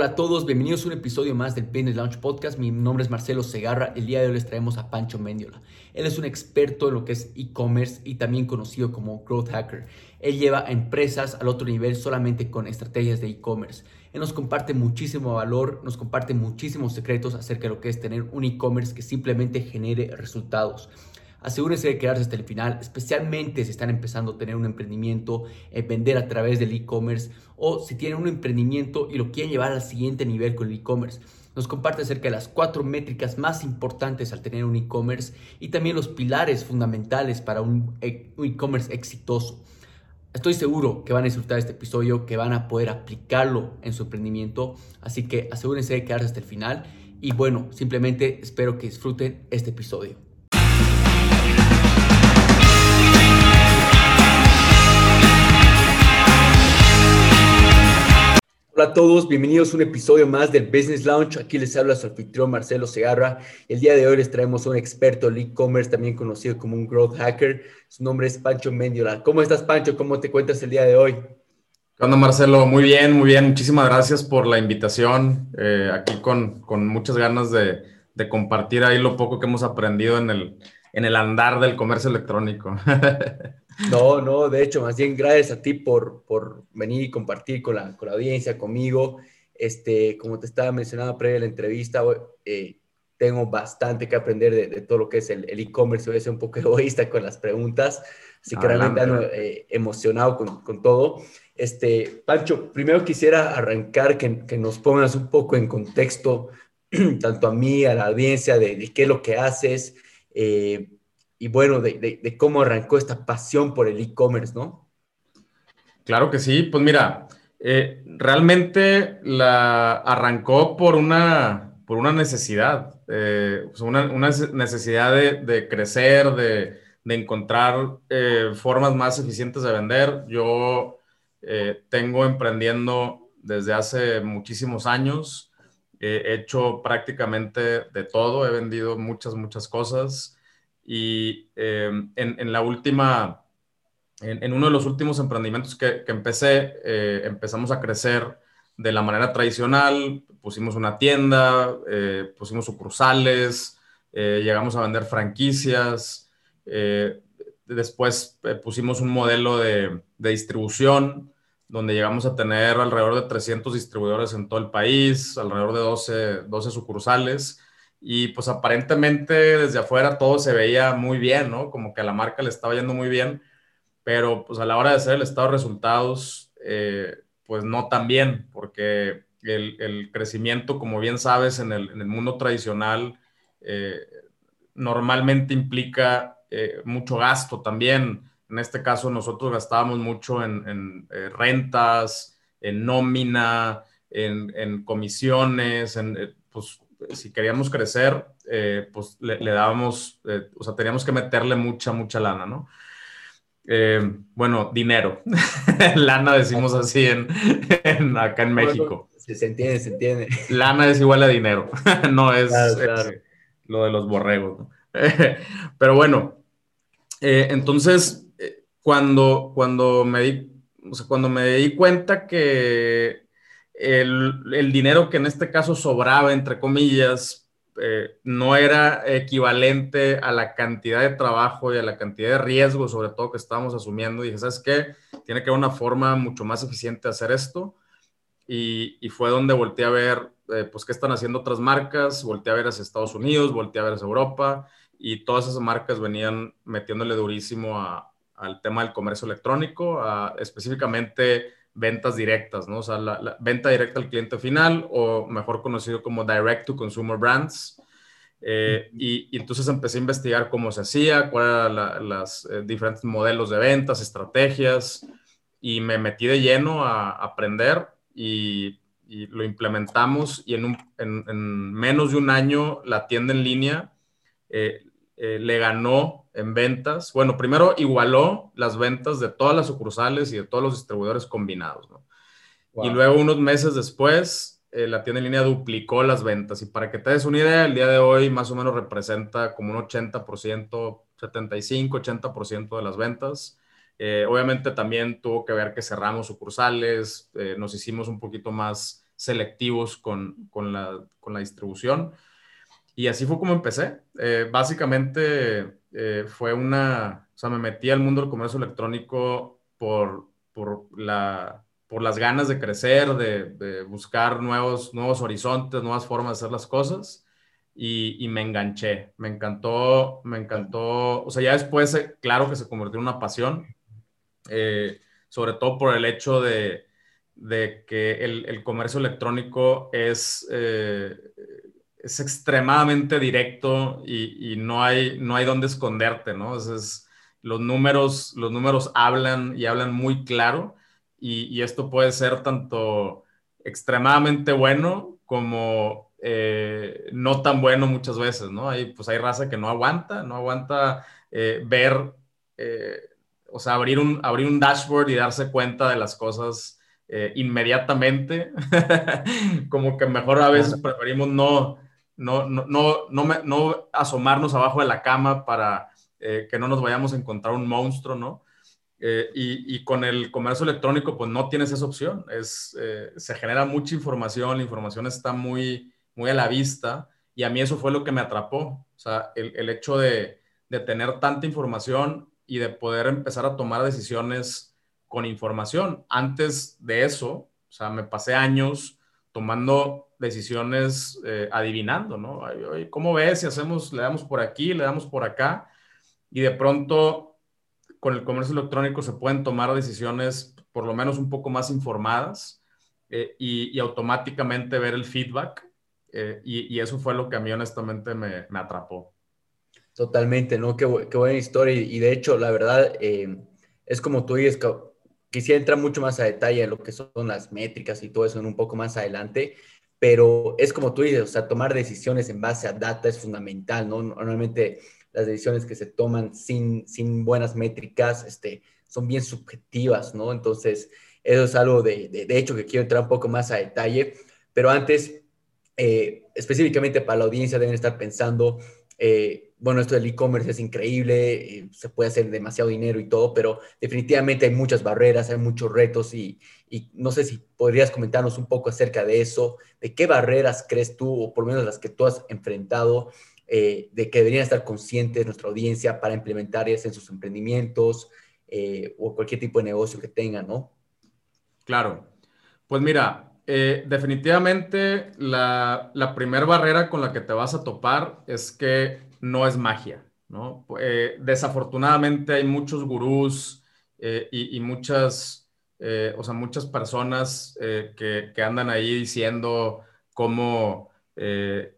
Hola a todos, bienvenidos a un episodio más del Business Launch Podcast. Mi nombre es Marcelo Segarra. El día de hoy les traemos a Pancho Mendiola. Él es un experto en lo que es e-commerce y también conocido como Growth Hacker. Él lleva a empresas al otro nivel solamente con estrategias de e-commerce. Él nos comparte muchísimo valor, nos comparte muchísimos secretos acerca de lo que es tener un e-commerce que simplemente genere resultados. Asegúrense de quedarse hasta el final, especialmente si están empezando a tener un emprendimiento, eh, vender a través del e-commerce o si tienen un emprendimiento y lo quieren llevar al siguiente nivel con el e-commerce. Nos comparte acerca de las cuatro métricas más importantes al tener un e-commerce y también los pilares fundamentales para un e, e-commerce exitoso. Estoy seguro que van a disfrutar este episodio, que van a poder aplicarlo en su emprendimiento, así que asegúrense de quedarse hasta el final y bueno, simplemente espero que disfruten este episodio. Hola a todos, bienvenidos a un episodio más del Business Launch. Aquí les habla su anfitrión Marcelo Segarra. El día de hoy les traemos a un experto en e-commerce, también conocido como un growth hacker. Su nombre es Pancho Mendiola. ¿Cómo estás, Pancho? ¿Cómo te cuentas el día de hoy? ¿Qué onda, Marcelo? Muy bien, muy bien. Muchísimas gracias por la invitación. Eh, aquí con, con, muchas ganas de, de, compartir ahí lo poco que hemos aprendido en el, en el andar del comercio electrónico. No, no, de hecho, más bien gracias a ti por, por venir y compartir con la, con la audiencia, conmigo. Este, como te estaba mencionando previa a la entrevista, eh, tengo bastante que aprender de, todo lo que es el e-commerce. Voy a ser un poco egoísta con las preguntas, así que realmente ando eh, emocionado con, con, todo. Este, Pancho, primero quisiera arrancar que, que, nos pongas un poco en contexto, tanto a mí, a la audiencia, de, de qué es lo que haces. Eh, y bueno, de, cómo arrancó esta pasión por el e-commerce, ¿no? Claro que sí, pues mira, eh, realmente la arrancó por una, por una necesidad, eh, pues una, necesidad de, crecer, de, encontrar eh, formas más eficientes de vender. Yo tengo emprendiendo desde hace muchísimos años, he hecho prácticamente de todo, he vendido muchas, muchas cosas. Y em, en, la última, en, uno de los últimos emprendimientos que, empecé, eh, empezamos a crecer de la manera tradicional, pusimos una tienda, eh, pusimos sucursales, eh, llegamos a vender franquicias, después pusimos un modelo de, de, distribución donde llegamos a tener alrededor de 300 distribuidores en todo el país, alrededor de 12, 12 sucursales y pues aparentemente desde afuera todo se veía muy bien, ¿no? Como que a la marca le estaba yendo muy bien, pero pues a la hora de hacer el estado de resultados, eh, pues no tan bien, porque el, crecimiento, como bien sabes, en el, mundo tradicional eh, normalmente implica eh, mucho gasto también. En este caso nosotros gastábamos mucho en, rentas, en nómina, en, en comisiones, en pues si queríamos crecer, eh, pues le, dábamos, eh, o sea, teníamos que meterle mucha, mucha lana, ¿no? Eh, bueno, dinero. lana decimos así en, acá en México. se entiende, se entiende. Lana es igual a dinero, no es, lo de los borregos, ¿no? Pero bueno, entonces, cuando, cuando, me di, o sea, cuando me di cuenta que el, dinero que en este caso sobraba, entre comillas, eh, no era equivalente a la cantidad de trabajo y a la cantidad de riesgo, sobre todo que estábamos asumiendo. Y dije, ¿sabes qué? Tiene que haber una forma mucho más eficiente de hacer esto. Y, fue donde volteé a ver, eh, pues, qué están haciendo otras marcas, volteé a ver hacia Estados Unidos, volteé a ver hacia Europa, y todas esas marcas venían metiéndole durísimo al tema del comercio electrónico, específicamente ventas directas, ¿no? O sea, la, venta directa al cliente final o mejor conocido como Direct to Consumer Brands. Eh, y, entonces empecé a investigar cómo se hacía, cuáles eran los eh, diferentes modelos de ventas, estrategias, y me metí de lleno a, aprender y, lo implementamos y en, en, menos de un año la tienda en línea eh, le ganó en ventas. Bueno, primero igualó las ventas de todas las sucursales y de todos los distribuidores combinados. Y luego unos meses después, eh, la tienda en línea duplicó las ventas. Y para que te des una idea, el día de hoy más o menos representa como un 80%, 75, 80% de las ventas. Eh, obviamente también tuvo que ver que cerramos sucursales, eh, nos hicimos un poquito más selectivos con, con, la, con la, distribución. Y así fue como empecé. Básicamente eh, fue una, o sea, me metí al mundo del comercio electrónico por, por, la, por las ganas de crecer, de, de, buscar nuevos, nuevos horizontes, nuevas formas de hacer las cosas. Y, y, me enganché, me encantó, me encantó, o sea, ya después, eh, claro que se convirtió en una pasión, sobre todo por el hecho de, de que el, comercio electrónico es, eh, es extremadamente directo y, no, hay, no hay dónde esconderte, ¿no? los, números, los números hablan y hablan muy claro y, esto puede ser tanto extremadamente bueno como eh, no tan bueno muchas veces, ¿no? Hay, pues hay raza que no aguanta, no aguanta eh, ver, o sea, abrir un, abrir un dashboard y darse cuenta de las cosas eh, inmediatamente, como que mejor a veces preferimos no, no, no, no, no, asomarnos abajo de la cama para eh, que no nos vayamos a encontrar un monstruo, ¿no? Eh, y, con el comercio electrónico, pues no tienes esa opción. Es, se genera mucha información, la información está muy, muy a la vista y a mí eso fue lo que me atrapó. O sea, el, el hecho de, de tener tanta información y de poder empezar a tomar decisiones con información. Antes de eso, o sea, me pasé años tomando decisiones eh, adivinando, ¿no? ¿Cómo ves si hacemos, le damos por aquí, le damos por acá? Y de pronto, con el comercio electrónico se pueden tomar decisiones por lo menos un poco más informadas eh, y, automáticamente ver el feedback. Eh, y, eso fue lo que a mí honestamente me, atrapó. Totalmente, ¿no? Qué, buena historia. Y de hecho, la verdad, es como tú dices, quisiera entrar mucho más a detalle en lo que son las métricas y todo eso en un poco más adelante, pero es como tú dices, o sea, tomar decisiones en base a data es fundamental, ¿no? Normalmente las decisiones que se toman sin, sin buenas métricas este, son bien subjetivas, ¿no? Entonces, eso es algo de, de, hecho que quiero entrar un poco más a detalle, pero antes, eh, específicamente para la audiencia deben estar pensando, eh, bueno, esto del e-commerce es increíble, eh, se puede hacer demasiado dinero y todo, pero definitivamente hay muchas barreras, hay muchos retos y, no sé si podrías comentarnos un poco acerca de eso, de qué barreras crees tú, o por lo menos las que tú has enfrentado, eh, de que deberían estar conscientes nuestra audiencia para implementar en sus emprendimientos o cualquier tipo de negocio que tengan, ¿no? Claro. Pues mira, definitivamente la, la primera barrera con la que te vas a topar es que no es magia, ¿no? Eh, desafortunadamente hay muchos gurús eh, y, muchas, eh, o sea, muchas personas que, andan ahí diciendo cómo,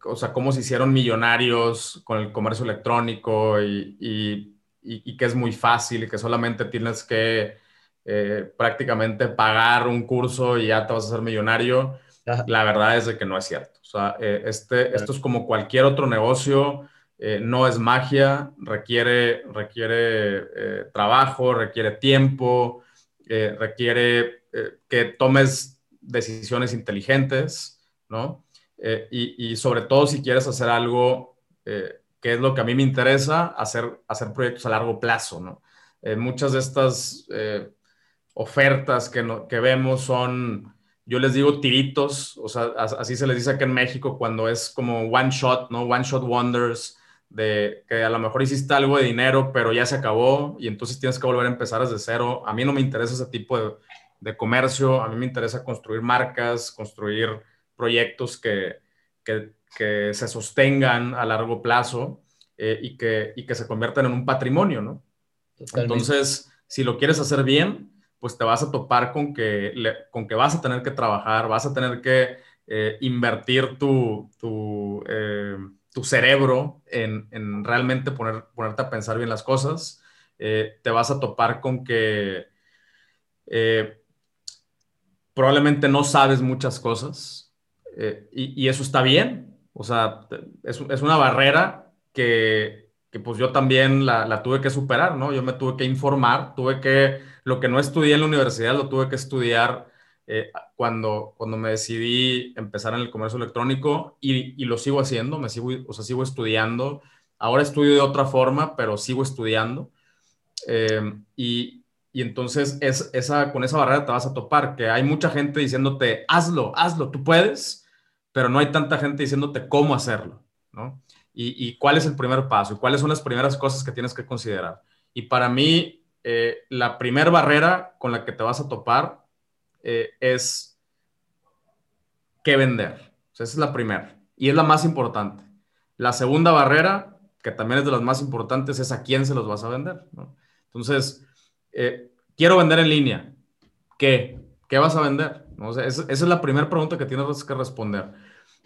o sea, cómo se hicieron millonarios con el comercio electrónico y, que es muy fácil y que solamente tienes que prácticamente pagar un curso y ya te vas a ser millonario. La verdad es de que no es cierto. O sea, este, esto es como cualquier otro negocio eh, no es magia, requiere, requiere eh, trabajo, requiere tiempo, eh, requiere que tomes decisiones inteligentes, ¿no? Y, sobre todo si quieres hacer algo que es lo que a mí me interesa, hacer, hacer proyectos a largo plazo, ¿no? muchas de estas ofertas que, que vemos son yo les digo tiritos, o sea, así se les dice aquí en México cuando es como one shot, ¿no? One shot wonders, de que a lo mejor hiciste algo de dinero, pero ya se acabó y entonces tienes que volver a empezar desde cero. A mí no me interesa ese tipo de, comercio, a mí me interesa construir marcas, construir proyectos que, que, se sostengan a largo plazo eh, y, que, y que se conviertan en un patrimonio, ¿no? Entonces, si lo quieres hacer bien, pues te vas a topar con que, con que vas a tener que trabajar, vas a tener que eh, invertir tu... tu eh, tu cerebro en, realmente poner, ponerte a pensar bien las cosas, eh, te vas a topar con que eh, probablemente no sabes muchas cosas eh, y, eso está bien. O sea, es, una barrera que, pues yo también la, la, tuve que superar, ¿no? Yo me tuve que informar, tuve que, lo que no estudié en la universidad lo tuve que estudiar eh, cuando, cuando me decidí empezar en el comercio electrónico y, lo sigo haciendo, me sigo, o sea, sigo estudiando. Ahora estudio de otra forma, pero sigo estudiando. Eh, y, y entonces es, esa, con esa barrera te vas a topar, que hay mucha gente diciéndote, hazlo, hazlo, tú puedes, pero no hay tanta gente diciéndote cómo hacerlo, ¿no? Y, cuál es el primer paso y cuáles son las primeras cosas que tienes que considerar. Y para mí, eh, la primera barrera con la que te vas a topar eh, es qué vender. esa es la primera y es la más importante. La segunda barrera, que también es de las más importantes, es a quién se los vas a vender. Entonces, eh, quiero vender en línea. ¿Qué? ¿Qué vas a vender? esa, es la primera pregunta que tienes que responder.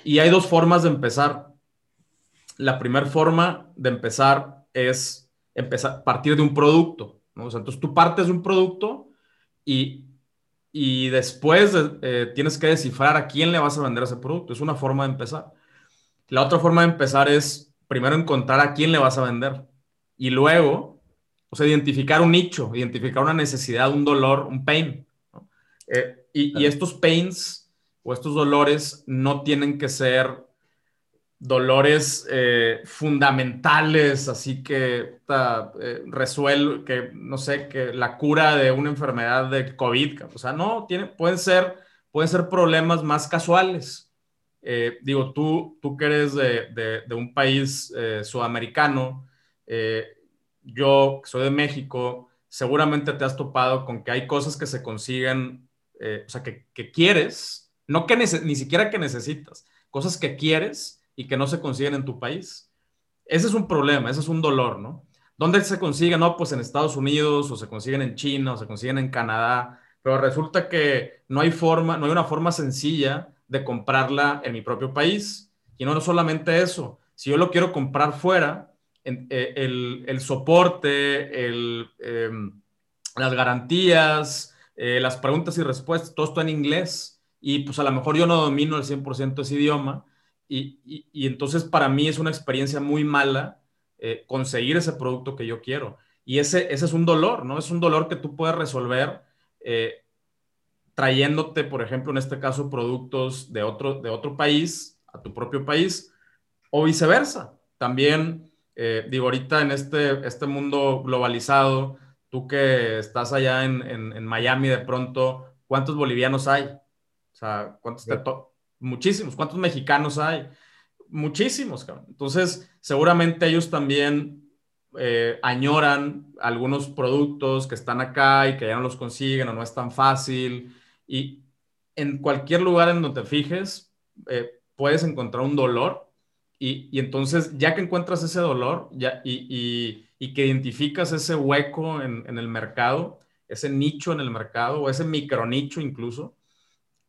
Y hay dos formas de empezar. La primera forma de empezar es empezar, partir de un producto. Entonces tú partes de un producto y, y después eh, tienes que descifrar a quién le vas a vender ese producto. Es una forma de empezar. La otra forma de empezar es primero encontrar a quién le vas a vender y luego o sea, identificar un nicho, identificar una necesidad, un dolor, un pain. Eh, y, estos pains o estos dolores no tienen que ser dolores eh, fundamentales, así que eh, resuelve, que no sé, que la cura de una enfermedad de COVID, o sea, no, tiene, pueden, ser, pueden ser problemas más casuales. digo, tú, tú que eres de, de un país sudamericano, yo, que soy de México, seguramente te has topado con que hay cosas que se consiguen, eh, o sea, que, quieres, no que ni siquiera que necesitas, cosas que quieres y que no se consiguen en tu país. Ese es un problema, ese es un dolor, ¿no? ¿Dónde se consiguen? No, pues en Estados Unidos, o se consiguen en China, o se consiguen en Canadá, pero resulta que no hay forma, no hay una forma sencilla de comprarla en mi propio país. Y no, solamente eso, si yo lo quiero comprar fuera, eh, el, soporte, em, las garantías, eh, las preguntas y respuestas, todo esto en inglés. Y pues a lo mejor yo no domino el 100% ese idioma. Y, entonces para mí es una experiencia muy mala eh, conseguir ese producto que yo quiero. Y ese, ese es un dolor, ¿no? Es un dolor que tú puedes resolver trayéndote, por ejemplo, en este caso, productos de otro, de otro país a tu propio país o viceversa. También eh, digo, ahorita en este, este mundo globalizado, tú que estás allá en, en, Miami de pronto, ¿cuántos bolivianos hay? O sea, ¿cuántos te Muchísimos. ¿Cuántos mexicanos hay? Muchísimos, Entonces, seguramente ellos también eh, añoran algunos productos que están acá y que ya no los consiguen o no es tan fácil. Y en cualquier lugar en donde te fijes, eh, puedes encontrar un dolor y, entonces, ya que encuentras ese dolor ya, y, que identificas ese hueco en, el mercado, ese nicho en el mercado o ese micronicho incluso,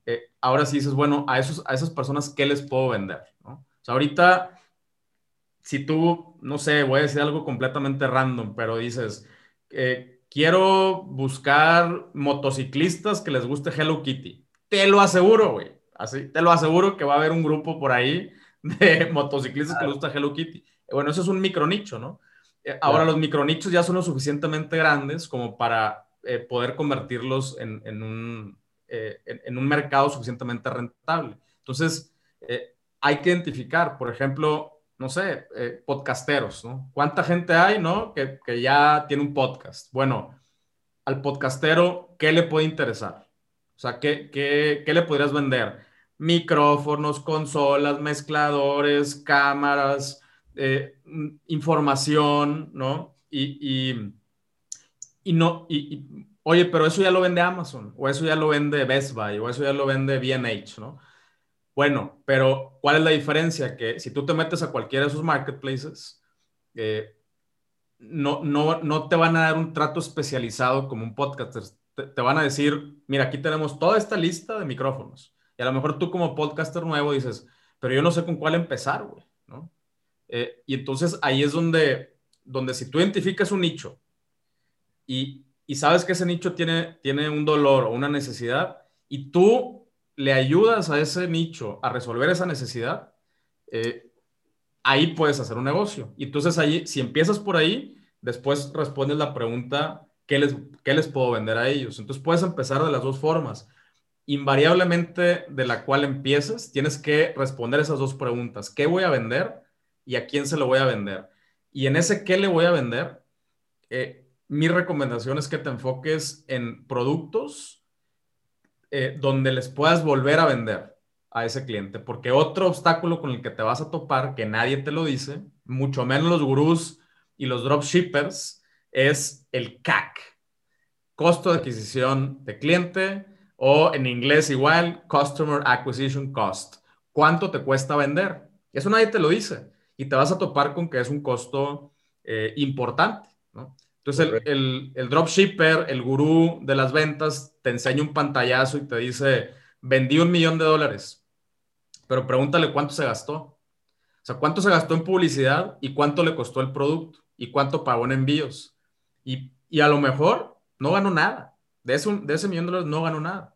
eh, ahora sí dices, bueno, a, esos, a esas personas, ¿qué les puedo vender? ¿no? O sea, ahorita, si tú, no sé, voy a decir algo completamente random, pero dices, eh, quiero buscar motociclistas que les guste Hello Kitty. Te lo aseguro, güey. Así, te lo aseguro que va a haber un grupo por ahí de motociclistas que les gusta Hello Kitty. Bueno, eso es un micronicho, ¿no? Eh, ahora los micronichos ya son lo suficientemente grandes como para eh, poder convertirlos en, en un, eh, en, un, mercado suficientemente rentable. Entonces, hay que identificar, por ejemplo, no sé, podcasteros, ¿no? ¿Cuánta gente hay, ¿no? Que, que, ya tiene un podcast. Bueno, al podcastero, ¿qué le puede interesar? O sea, ¿qué, qué, qué le podrías vender? micrófonos, consolas, mezcladores, cámaras, eh, información, ¿no? Y, y, no, y, oye, pero eso ya lo vende Amazon, o eso ya lo vende Best Buy, o eso ya lo vende BH, ¿no? Bueno, pero ¿cuál es la diferencia? Que si tú te metes a cualquiera de esos marketplaces, eh, no, no, no te van a dar un trato especializado como un podcaster. te van a decir, mira, aquí tenemos toda esta lista de micrófonos y a lo mejor tú como podcaster nuevo dices, pero yo no sé con cuál empezar, güey, ¿no? Eh, y entonces ahí es donde, donde si tú identificas un nicho y, y, sabes que ese nicho tiene, tiene un dolor o una necesidad y tú le ayudas a ese nicho a resolver esa necesidad, eh, ahí puedes hacer un negocio. Y entonces ahí, si empiezas por ahí, después respondes la pregunta, ¿qué les, qué les puedo vender a ellos? Entonces puedes empezar de las dos formas invariablemente de la cual empieces, tienes que responder esas dos preguntas. ¿Qué voy a vender y a quién se lo voy a vender? Y en ese qué le voy a vender, eh, mi recomendación es que te enfoques en productos eh, donde les puedas volver a vender a ese cliente, porque otro obstáculo con el que te vas a topar, que nadie te lo dice, mucho menos los gurús y los dropshippers, es el CAC, costo de adquisición de cliente, o en inglés igual, Customer Acquisition Cost. ¿Cuánto te cuesta vender? Eso nadie te lo dice y te vas a topar con que es un costo eh, importante, ¿no? Entonces el, el, dropshipper, el gurú de las ventas, te enseña un pantallazo y te dice, vendí un millón de dólares, pero pregúntale cuánto se gastó. O sea, cuánto se gastó en publicidad y cuánto le costó el producto y cuánto pagó en envíos. Y, y a lo mejor no ganó nada. De ese, de ese millón de dólares no ganó nada.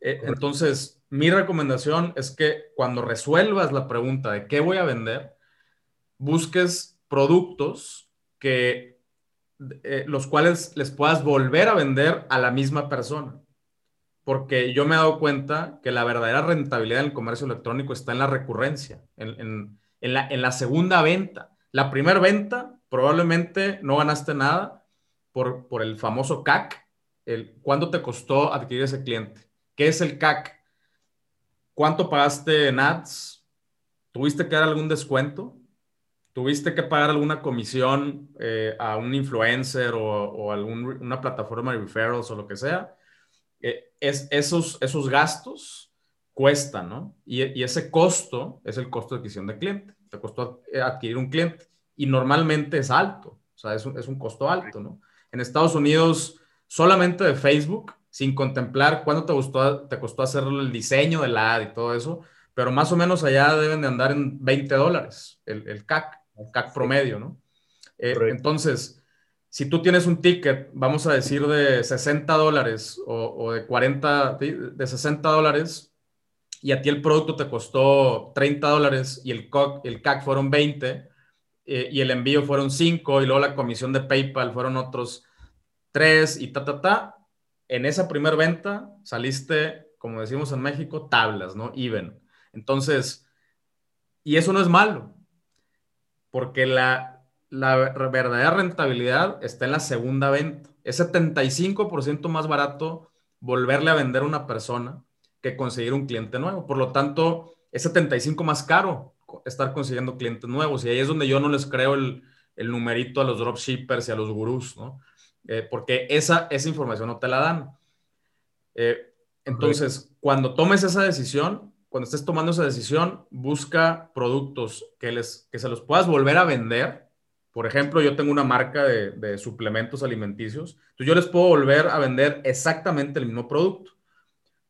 Eh, entonces, mi recomendación es que cuando resuelvas la pregunta de qué voy a vender, busques productos que eh, los cuales les puedas volver a vender a la misma persona. Porque yo me he dado cuenta que la verdadera rentabilidad del comercio electrónico está en la recurrencia, en, la, en la, segunda venta. La primera venta probablemente no ganaste nada por, por el famoso CAC, el, ¿cuánto te costó adquirir ese cliente? ¿Qué es el CAC? ¿Cuánto pagaste en ads? ¿Tuviste que dar algún descuento? ¿Tuviste que pagar alguna comisión eh, a un influencer o, o alguna plataforma de referrals o lo que sea? Eh, es, esos, esos gastos cuestan, ¿no? Y, y, ese costo es el costo de adquisición de cliente. Te costó adquirir un cliente y normalmente es alto, o sea, es un, es un costo alto, ¿no? En Estados Unidos, solamente de Facebook, sin contemplar cuánto te, gustó, te costó hacer el diseño de la ad y todo eso, pero más o menos allá deben de andar en 20 dólares el, el CAC CAC promedio, ¿no? Eh, entonces, si tú tienes un ticket, vamos a decir de 60 dólares o, de 40, de 60 dólares, y a ti el producto te costó 30 dólares y el, el CAC fueron 20, eh, y el envío fueron 5, y luego la comisión de PayPal fueron otros 3, y ta, ta, ta, en esa primera venta saliste, como decimos en México, tablas, ¿no? Even. Entonces, y eso no es malo porque la, la verdadera rentabilidad está en la segunda venta. Es 75% más barato volverle a vender a una persona que conseguir un cliente nuevo. Por lo tanto, es 75 más caro estar consiguiendo clientes nuevos. Y ahí es donde yo no les creo el, el numerito a los dropshippers y a los gurús, ¿no? Eh, porque esa, esa información no te la dan. Eh, entonces, cuando tomes esa decisión, cuando estés tomando esa decisión, busca productos que, les, que se los puedas volver a vender. Por ejemplo, yo tengo una marca de, suplementos alimenticios, entonces yo les puedo volver a vender exactamente el mismo producto,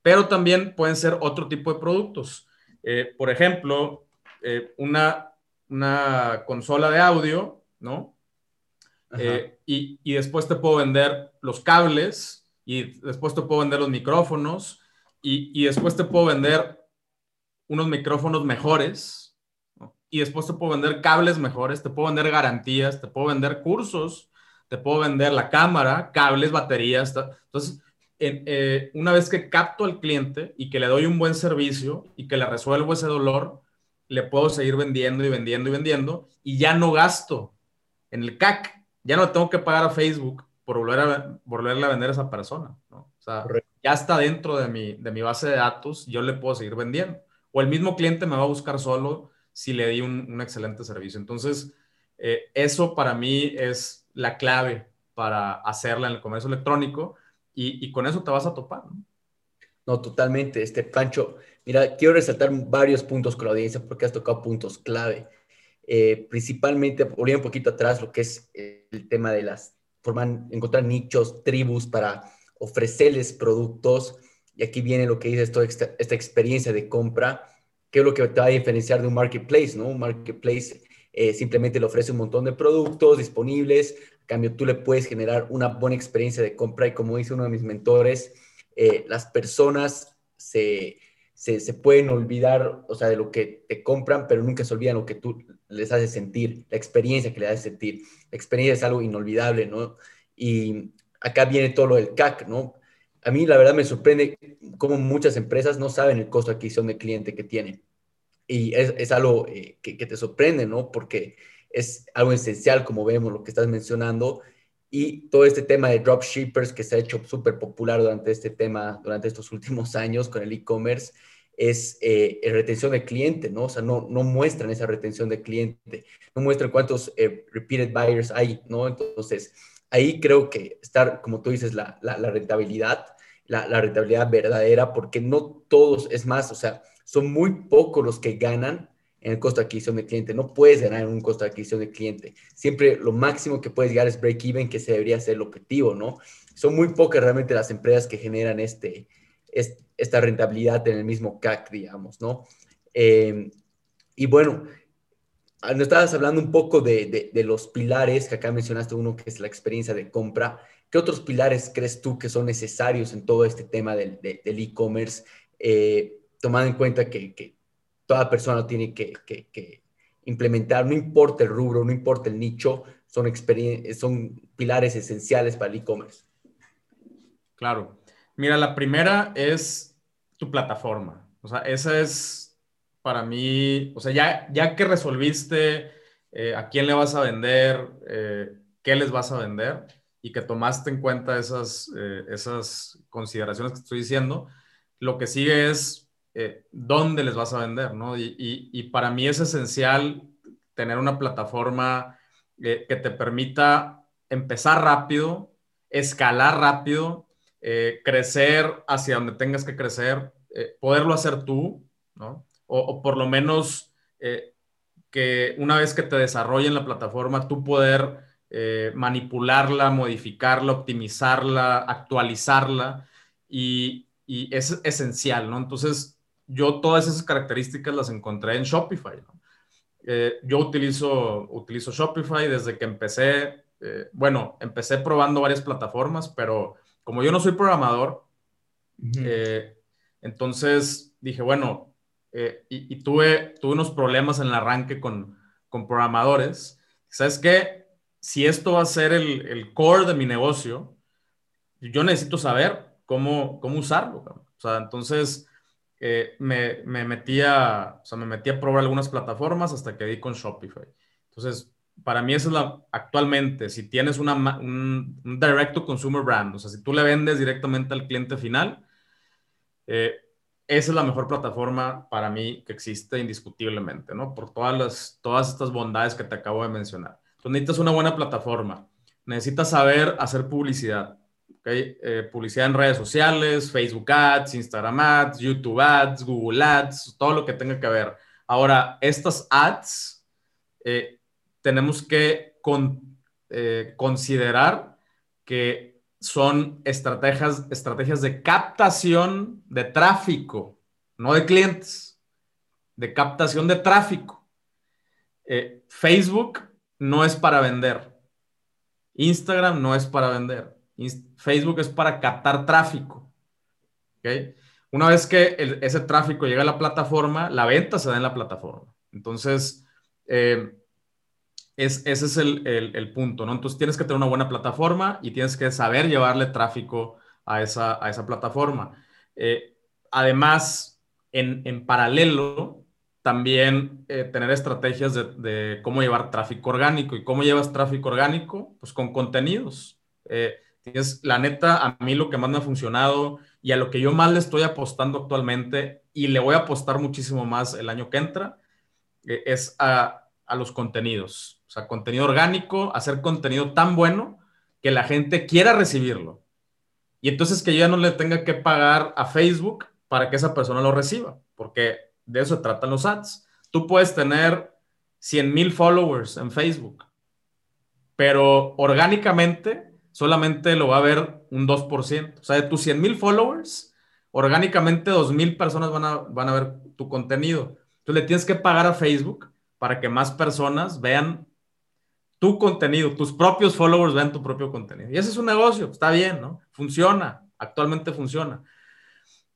pero también pueden ser otro tipo de productos. Eh, por ejemplo, eh, una, una consola de audio, ¿no? Eh, y, y después te puedo vender los cables y después te puedo vender los micrófonos y, y después te puedo vender unos micrófonos mejores y después te puedo vender cables mejores, te puedo vender garantías, te puedo vender cursos, te puedo vender la cámara, cables, baterías. Entonces, eh, una vez que capto al cliente y que le doy un buen servicio y que le resuelvo ese dolor, le puedo seguir vendiendo y vendiendo y vendiendo y ya no gasto en el CAC, ya no tengo que pagar a Facebook por volver a, volverle a vender a esa persona. ¿no? O sea, ya está dentro de mi, de mi base de datos, yo le puedo seguir vendiendo el mismo cliente me va a buscar solo si le di un, excelente servicio. Entonces, eh, eso para mí es la clave para hacerla en el comercio electrónico y, con eso te vas a topar. ¿no? totalmente. Este, Pancho, mira, quiero resaltar varios puntos con la audiencia porque has tocado puntos clave. Eh, principalmente, volviendo un poquito atrás, lo que es el tema de las, forman, encontrar nichos, tribus para ofrecerles productos y aquí viene lo que dice esto, esta, experiencia de compra, que es lo que te va a diferenciar de un marketplace, ¿no? Un marketplace eh, simplemente le ofrece un montón de productos disponibles, a cambio tú le puedes generar una buena experiencia de compra y como dice uno de mis mentores, eh, las personas se, se, se, pueden olvidar, o sea, de lo que te compran, pero nunca se olvidan lo que tú les haces sentir, la experiencia que le haces sentir. La experiencia es algo inolvidable, ¿no? Y acá viene todo lo del CAC, ¿no? A mí la verdad me sorprende cómo muchas empresas no saben el costo de adquisición de cliente que tienen. Y es, algo eh, que, te sorprende, ¿no? Porque es algo esencial, como vemos, lo que estás mencionando. y todo este tema de dropshippers que se ha hecho súper popular durante este tema, durante estos últimos años con el e-commerce, es eh, retención de cliente, ¿no? O sea, no, no muestran esa retención de cliente, no muestran cuántos eh, repeated buyers hay, ¿no? Entonces, ahí creo que estar, como tú dices, la, rentabilidad, la, rentabilidad verdadera, porque no todos, es más, o sea, son muy pocos los que ganan en el costo de adquisición de cliente. No puedes ganar en un costo de adquisición de cliente. Siempre lo máximo que puedes llegar es break-even, que se debería ser el objetivo, ¿no? Son muy pocas realmente las empresas que generan este, esta rentabilidad en el mismo CAC, digamos, ¿no? Eh, y bueno, nos estabas hablando un poco de, de, los pilares, que acá mencionaste uno que es la experiencia de compra. ¿Qué otros pilares crees tú que son necesarios en todo este tema del e-commerce, eh, tomando en cuenta que, que, toda persona tiene que, que, implementar, no importa el rubro, no importa el nicho, son, son pilares esenciales para el e-commerce? Claro. Mira, la primera es tu plataforma. O sea, esa es para mí, o sea, ya, ya que resolviste eh, a quién le vas a vender, eh, qué les vas a vender y que tomaste en cuenta esas, eh, esas consideraciones que estoy diciendo, lo que sigue es dónde les vas a vender, ¿no? Y, y, para mí es esencial tener una plataforma que te permita empezar rápido, escalar rápido crecer hacia donde tengas que crecer, poderlo hacer tú, ¿no? O, por lo menos eh, que una vez que te desarrollen la plataforma, tú poder manipularla, modificarla, optimizarla, actualizarla, y, y, es esencial, ¿no? Entonces, yo todas esas características las encontré en Shopify, ¿no? yo utilizo, utilizo Shopify desde que empecé, bueno, empecé probando varias plataformas, pero como yo no soy programador, eh, entonces dije, bueno, eh, y, tuve, tuve unos problemas en el arranque con, con programadores. ¿Sabes qué? Si esto va a ser el, el, core de mi negocio, yo necesito saber cómo, cómo usarlo. O sea, entonces eh, me, me, metí a, o sea, me metí a probar algunas plataformas hasta que di con Shopify. Entonces, para mí eso es la, actualmente, si tienes una, un, direct to consumer brand, o sea, si tú le vendes directamente al cliente final, eh, esa es la mejor plataforma para mí que existe indiscutiblemente, ¿no? Por todas, las, todas estas bondades que te acabo de mencionar. Entonces necesitas una buena plataforma, necesitas saber hacer publicidad, ¿ok? Eh, publicidad en redes sociales, Facebook Ads, Instagram Ads, YouTube Ads, Google Ads, todo lo que tenga que ver. Ahora, estas ads... Eh, tenemos que eh, considerar que son estrategias, estrategias de captación de tráfico, no de clientes, de captación de tráfico. Eh, Facebook no es para vender. Instagram no es para vender. Facebook es para captar tráfico. Una vez que ese tráfico llega a la plataforma, la venta se da en la plataforma. Entonces, eh, ese es el, punto, ¿no? Entonces tienes que tener una buena plataforma y tienes que saber llevarle tráfico a esa, a esa plataforma. Eh, además, en, paralelo, también eh, tener estrategias de, cómo llevar tráfico orgánico. ¿Y cómo llevas tráfico orgánico? Pues con contenidos. Eh, la neta, a mí lo que más me ha funcionado y a lo que yo más le estoy apostando actualmente y le voy a apostar muchísimo más el año que entra, es a, a los contenidos o sea, contenido orgánico, hacer contenido tan bueno que la gente quiera recibirlo. Y entonces que yo ya no le tenga que pagar a Facebook para que esa persona lo reciba, porque de eso tratan los ads. Tú puedes tener 100 mil followers en Facebook, pero orgánicamente solamente lo va a ver un 2%. O sea, de tus 100 mil followers, orgánicamente 2 mil personas van a, van a ver tu contenido. Entonces le tienes que pagar a Facebook para que más personas vean tu contenido, tus propios followers ven tu propio contenido. Y ese es un negocio, está bien, ¿no? Funciona, actualmente funciona,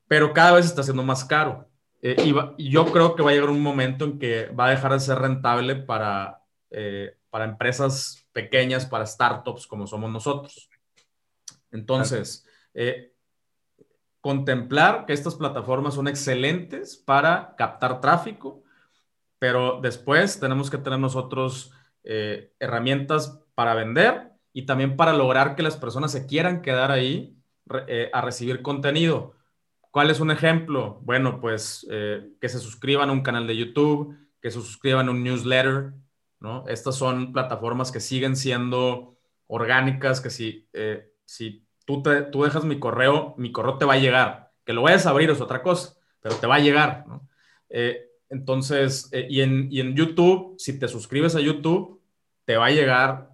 pero cada vez está siendo más caro. Eh, y, yo creo que va a llegar un momento en que va a dejar de ser rentable para, eh, para empresas pequeñas, para startups como somos nosotros. Entonces, eh, contemplar que estas plataformas son excelentes para captar tráfico, pero después tenemos que tener nosotros eh, herramientas para vender y también para lograr que las personas se quieran quedar ahí eh, a recibir contenido. ¿Cuál es un ejemplo? Bueno, pues eh, que se suscriban a un canal de YouTube, que se suscriban a un newsletter, ¿no? Estas son plataformas que siguen siendo orgánicas, que si, eh, si tú, te, tú dejas mi correo, mi correo te va a llegar. Que lo vayas a abrir es otra cosa, pero te va a llegar, ¿no? Entonces, y, en, y en YouTube, si te suscribes a YouTube, te va a llegar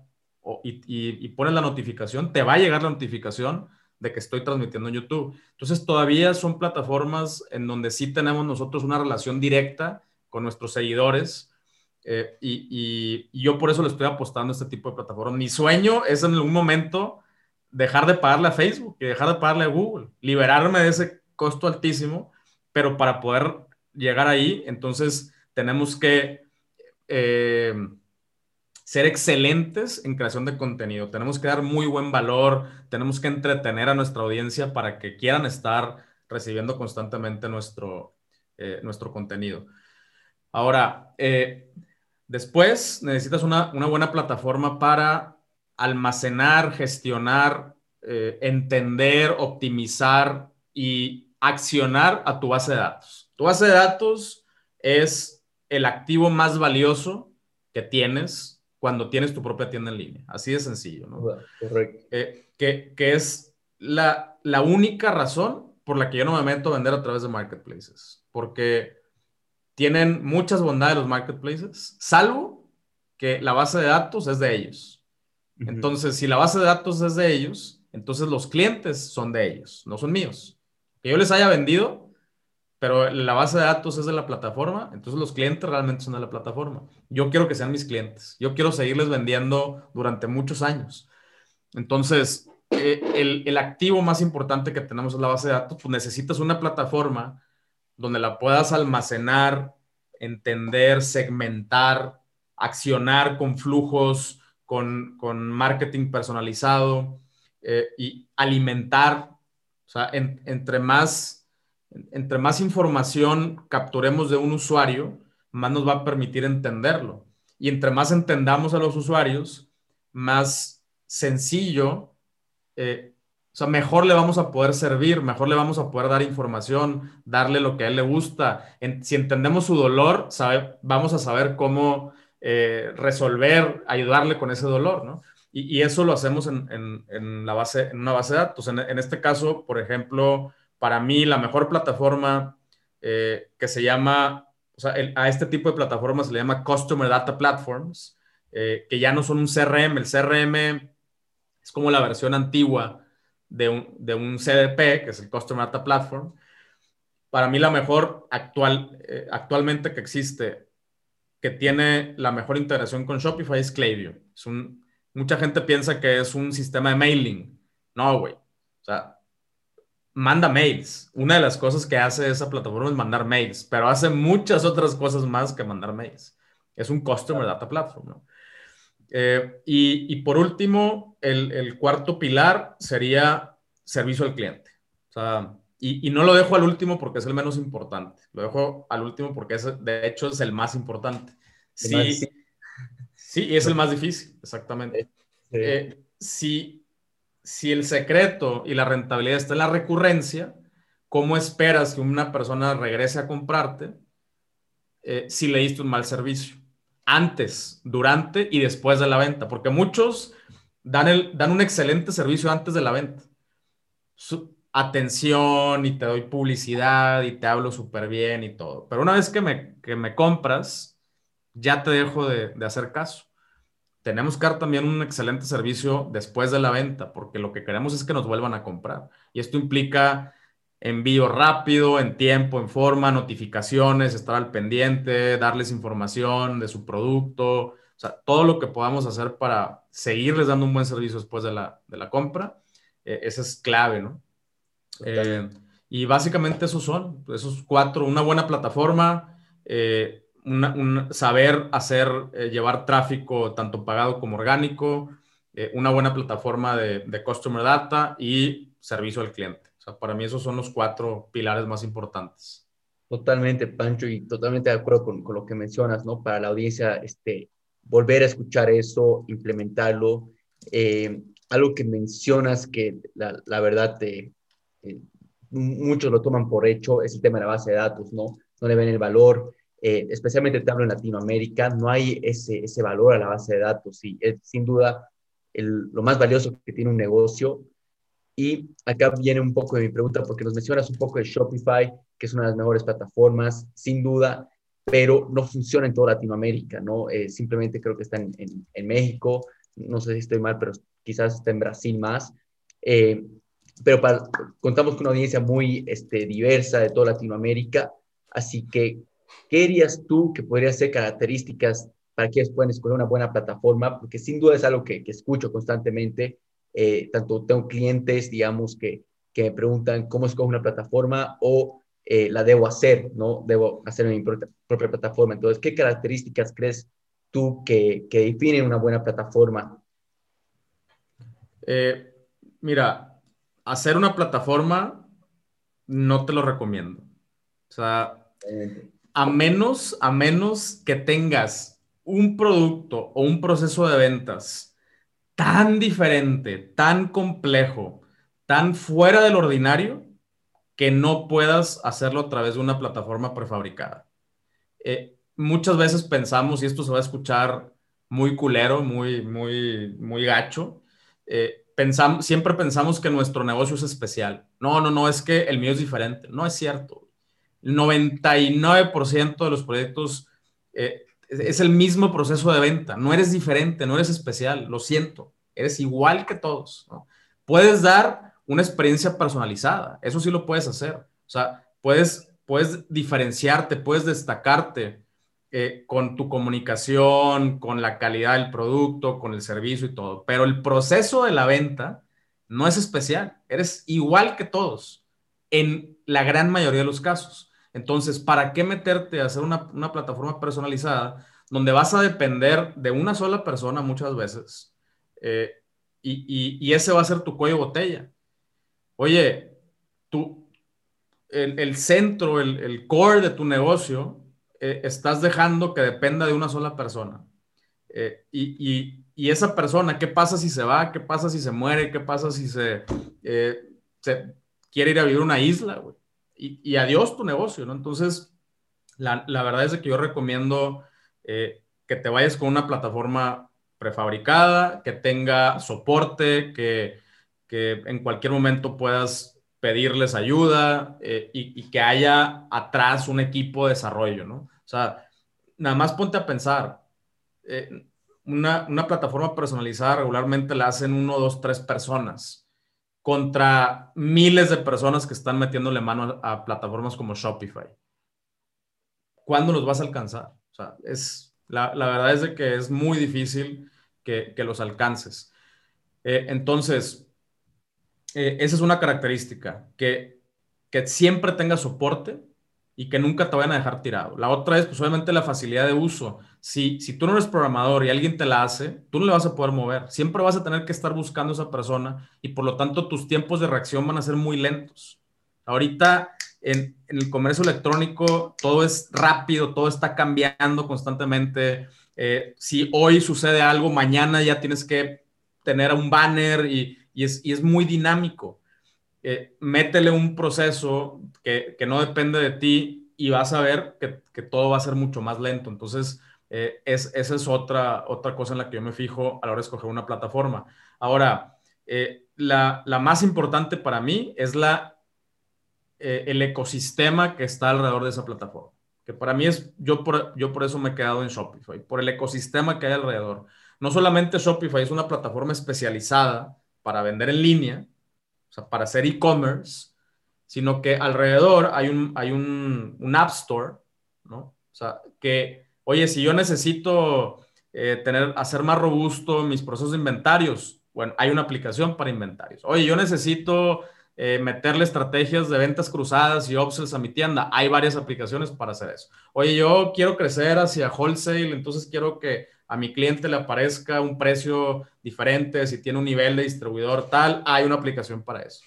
y, pones la notificación, te va a llegar la notificación de que estoy transmitiendo en YouTube. Entonces, todavía son plataformas en donde sí tenemos nosotros una relación directa con nuestros seguidores. Eh, y, yo por eso le estoy apostando a este tipo de plataformas. Mi sueño es en algún momento dejar de pagarle a Facebook y dejar de pagarle a Google, liberarme de ese costo altísimo, pero para poder llegar ahí, entonces tenemos que eh, ser excelentes en creación de contenido. Tenemos que dar muy buen valor, tenemos que entretener a nuestra audiencia para que quieran estar recibiendo constantemente nuestro, eh, nuestro contenido. Ahora, eh, después necesitas una, buena plataforma para almacenar, gestionar, entender, optimizar y accionar a tu base de datos. Tu base de datos es el activo más valioso que tienes cuando tienes tu propia tienda en línea. Así de sencillo, ¿no? Correcto. Eh, que, es la, la, única razón por la que yo no me meto a vender a través de marketplaces. Porque tienen muchas bondades los marketplaces, salvo que la base de datos es de ellos. Entonces, si la base de datos es de ellos, entonces los clientes son de ellos, no son míos. Que yo les haya vendido, pero la base de datos es de la plataforma, entonces los clientes realmente son de la plataforma. Yo quiero que sean mis clientes, yo quiero seguirles vendiendo durante muchos años. Entonces, eh, el, activo más importante que tenemos es la base de datos, pues necesitas una plataforma donde la puedas almacenar, entender, segmentar, accionar con flujos, con, marketing personalizado eh, y alimentar. O sea, entre más entre más información capturemos de un usuario, más nos va a permitir entenderlo. Y entre más entendamos a los usuarios, más sencillo, eh, o sea, mejor le vamos a poder servir, mejor le vamos a poder dar información, darle lo que a él le gusta. si entendemos su dolor, vamos a saber cómo eh, resolver, ayudarle con ese dolor, ¿no? Y, eso lo hacemos en, la base, en una base de datos. En, en este caso, por ejemplo, para mí la mejor plataforma eh, que se llama, o sea, a este tipo de plataformas se le llama Customer Data Platforms, eh, que ya no son un CRM. El CRM es como la versión antigua de un, de un CDP, que es el Customer Data Platform. Para mí la mejor actual, eh, actualmente que existe, que tiene la mejor integración con Shopify es Klaviyo. Es un, mucha gente piensa que es un sistema de mailing. No, güey. O sea, manda mails. Una de las cosas que hace esa plataforma es mandar mails, pero hace muchas otras cosas más que mandar mails. Es un Customer Data Platform, ¿no? Eh, y, por último, el, cuarto pilar sería servicio al cliente. O sea, y, no lo dejo al último porque es el menos importante. Lo dejo al último porque es, de hecho es el más importante. Sí, sí, y es el más difícil, exactamente. Eh, si, si el secreto y la rentabilidad está en la recurrencia, ¿cómo esperas que una persona regrese a comprarte eh, si le diste un mal servicio? Antes, durante y después de la venta, porque muchos dan, el, dan un excelente servicio antes de la venta. Su, atención y te doy publicidad y te hablo súper bien y todo. Pero una vez que me, que me compras, ya te dejo de, de hacer caso tenemos que dar también un excelente servicio después de la venta, porque lo que queremos es que nos vuelvan a comprar. Y esto implica envío rápido, en tiempo, en forma, notificaciones, estar al pendiente, darles información de su producto, o sea, todo lo que podamos hacer para seguirles dando un buen servicio después de la, compra, eh, esa es clave, ¿no? Eh, y básicamente esos son, esos cuatro, una buena plataforma, eh, un saber hacer, eh, llevar tráfico tanto pagado como orgánico, eh, una buena plataforma de, de, customer data y servicio al cliente. Para mí esos son los cuatro pilares más importantes. Totalmente, Pancho, y totalmente de acuerdo con, con, lo que mencionas, ¿no? Para la audiencia, este, volver a escuchar eso, implementarlo, eh, algo que mencionas que la, la verdad te, eh, muchos lo toman por hecho es el tema de la base de datos, ¿no? No le ven el valor, eh, especialmente te hablo en Latinoamérica, no hay ese, ese valor a la base de datos y es sin duda el, lo más valioso que tiene un negocio. Y acá viene un poco de mi pregunta porque nos mencionas un poco de Shopify, que es una de las mejores plataformas, sin duda, pero no funciona en toda Latinoamérica, ¿no? Eh, simplemente creo que está en, en, México, no sé si estoy mal, pero quizás está en Brasil más. Eh, pero contamos con una audiencia muy este, diversa de toda Latinoamérica, así que, ¿qué dirías tú que podrían ser características para que ellos puedan escoger una buena plataforma? Porque sin duda es algo que, que escucho constantemente, eh, tanto tengo clientes, digamos, que, que me preguntan cómo escojo una plataforma o eh, la debo hacer, ¿no? Debo hacer mi propia, plataforma. Entonces, ¿qué características crees tú que, que definen una buena plataforma? Eh, mira, hacer una plataforma no te lo recomiendo. O sea, a menos, a menos que tengas un producto o un proceso de ventas tan diferente, tan complejo, tan fuera del ordinario, que no puedas hacerlo a través de una plataforma prefabricada. Eh, muchas veces pensamos, y esto se va a escuchar muy culero, muy, muy, muy gacho, eh, siempre pensamos que nuestro negocio es especial. No, no, no, es que el mío es diferente. No es cierto. El 99% de los proyectos eh, es el mismo proceso de venta. No eres diferente, no eres especial. Lo siento. Eres igual que todos. Puedes dar una experiencia personalizada. Eso sí lo puedes hacer. O sea, puedes, puedes diferenciarte, puedes destacarte eh, con tu comunicación, con la calidad del producto, con el servicio y todo. Pero el proceso de la venta no es especial. Eres igual que todos en la gran mayoría de los casos. Entonces, ¿para qué meterte a hacer una, plataforma personalizada donde vas a depender de una sola persona muchas veces? Eh, y, y, ese va a ser tu cuello botella oye, tú, el, centro, el, core de tu negocio, eh, estás dejando que dependa de una sola persona. Eh, y, esa persona, ¿qué pasa si se va? ¿Qué pasa si se muere? ¿Qué pasa si se, eh, quiere ir a vivir a una isla? Y, adiós tu negocio, ¿no? Entonces, la, la verdad es que yo recomiendo que te vayas con una plataforma prefabricada, que tenga soporte, que que en cualquier momento puedas pedirles ayuda eh, y, que haya atrás un equipo de desarrollo, ¿no? O sea, nada más ponte a pensar, eh, una, plataforma personalizada regularmente la hacen uno, dos, tres personas contra miles de personas que están metiéndole mano a, plataformas como Shopify. ¿Cuándo los vas a alcanzar? O sea, es, la, verdad es de que es muy difícil que, los alcances. Eh, entonces, eh, esa es una característica, que, que siempre tenga soporte y que nunca te vayan a dejar tirado. La otra es, pues obviamente, la facilidad de uso. Si, si tú no eres programador y alguien te la hace, tú no le vas a poder mover. Siempre vas a tener que estar buscando a esa persona y por lo tanto tus tiempos de reacción van a ser muy lentos. Ahorita en, el comercio electrónico todo es rápido, todo está cambiando constantemente. Eh, si hoy sucede algo, mañana ya tienes que tener un banner y y es, muy dinámico. Eh, métele un proceso que, no depende de ti y vas a ver que, todo va a ser mucho más lento. Entonces, eh, es, esa es otra, otra cosa en la que yo me fijo a la hora de escoger una plataforma. Ahora, eh, la, más importante para mí es la, el ecosistema que está alrededor de esa plataforma. Que para mí es, yo por, yo por eso me he quedado en Shopify, por el ecosistema que hay alrededor. No solamente Shopify es una plataforma especializada para vender en línea, o sea, para hacer e-commerce, sino que alrededor hay un, hay un, un, App Store, ¿no? O sea, que, oye, si yo necesito eh, tener, hacer más robusto mis procesos de inventarios, bueno, hay una aplicación para inventarios. Oye, yo necesito eh, meterle estrategias de ventas cruzadas y upsells a mi tienda. Hay varias aplicaciones para hacer eso. Oye, yo quiero crecer hacia wholesale, entonces quiero que a mi cliente le aparezca un precio diferente, si tiene un nivel de distribuidor tal, hay una aplicación para eso.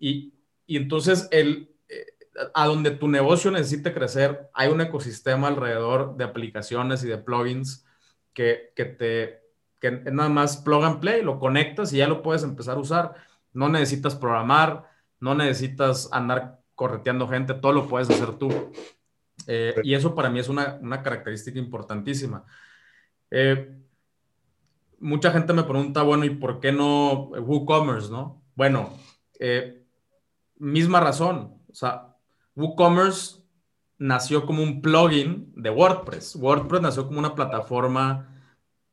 Y, entonces, el, eh, a donde tu negocio necesite crecer, hay un ecosistema alrededor de aplicaciones y de plugins que, te, que nada más plug and play, lo conectas y ya lo puedes empezar a usar. No necesitas programar, no necesitas andar correteando gente, todo lo puedes hacer tú. Eh, y eso para mí es una, una característica importantísima. Eh, mucha gente me pregunta, bueno, ¿y por qué no WooCommerce, no? Bueno, eh, misma razón. O sea, WooCommerce nació como un plugin de WordPress. WordPress nació como una plataforma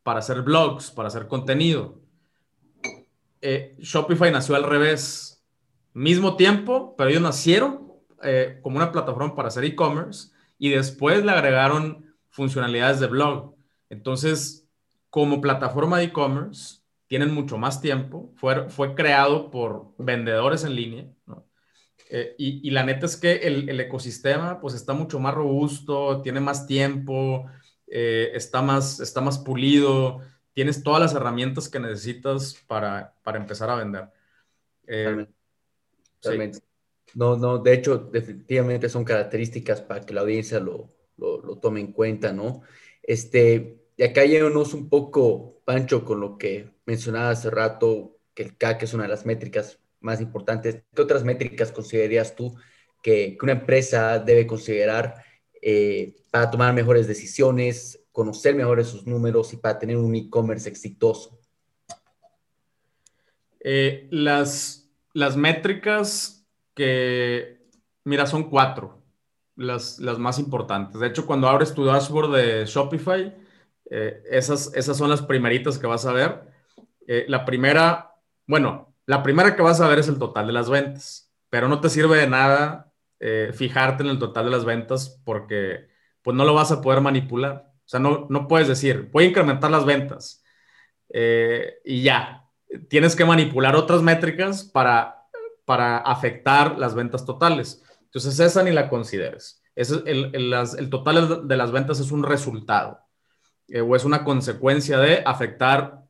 para hacer blogs, para hacer contenido. Eh, Shopify nació al revés. Mismo tiempo, pero ellos nacieron eh, como una plataforma para hacer e-commerce y después le agregaron funcionalidades de blog. Entonces, como plataforma de e-commerce, tienen mucho más tiempo. Fue, fue creado por vendedores en línea. Eh, y, la neta es que el, el, ecosistema pues está mucho más robusto, tiene más tiempo, eh, está, más, está más pulido, tienes todas las herramientas que necesitas para, para empezar a vender. Eh, no, no, de hecho, definitivamente son características para que la audiencia lo, lo, lo tome en cuenta, ¿no? Este, y acá yéndonos un poco, Pancho, con lo que mencionaba hace rato, que el CAC es una de las métricas más importantes. ¿Qué otras métricas considerarías tú que, una empresa debe considerar eh, para tomar mejores decisiones, conocer mejor sus números y para tener un e-commerce exitoso? Eh, las, las métricas que, mira, son cuatro, las, las más importantes. De hecho, cuando abres tu dashboard de Shopify, eh, esas, esas son las primeritas que vas a ver. la primera, bueno, la primera que vas a ver es el total de las ventas, pero no te sirve de nada eh, fijarte en el total de las ventas porque pues no lo vas a poder manipular. O sea, no, no puedes decir, voy a incrementar las ventas eh, y ya. Tienes que manipular otras métricas para, para afectar las ventas totales. Entonces, esa ni la consideres. Es el, el, total de las ventas es un resultado eh, o es una consecuencia de afectar,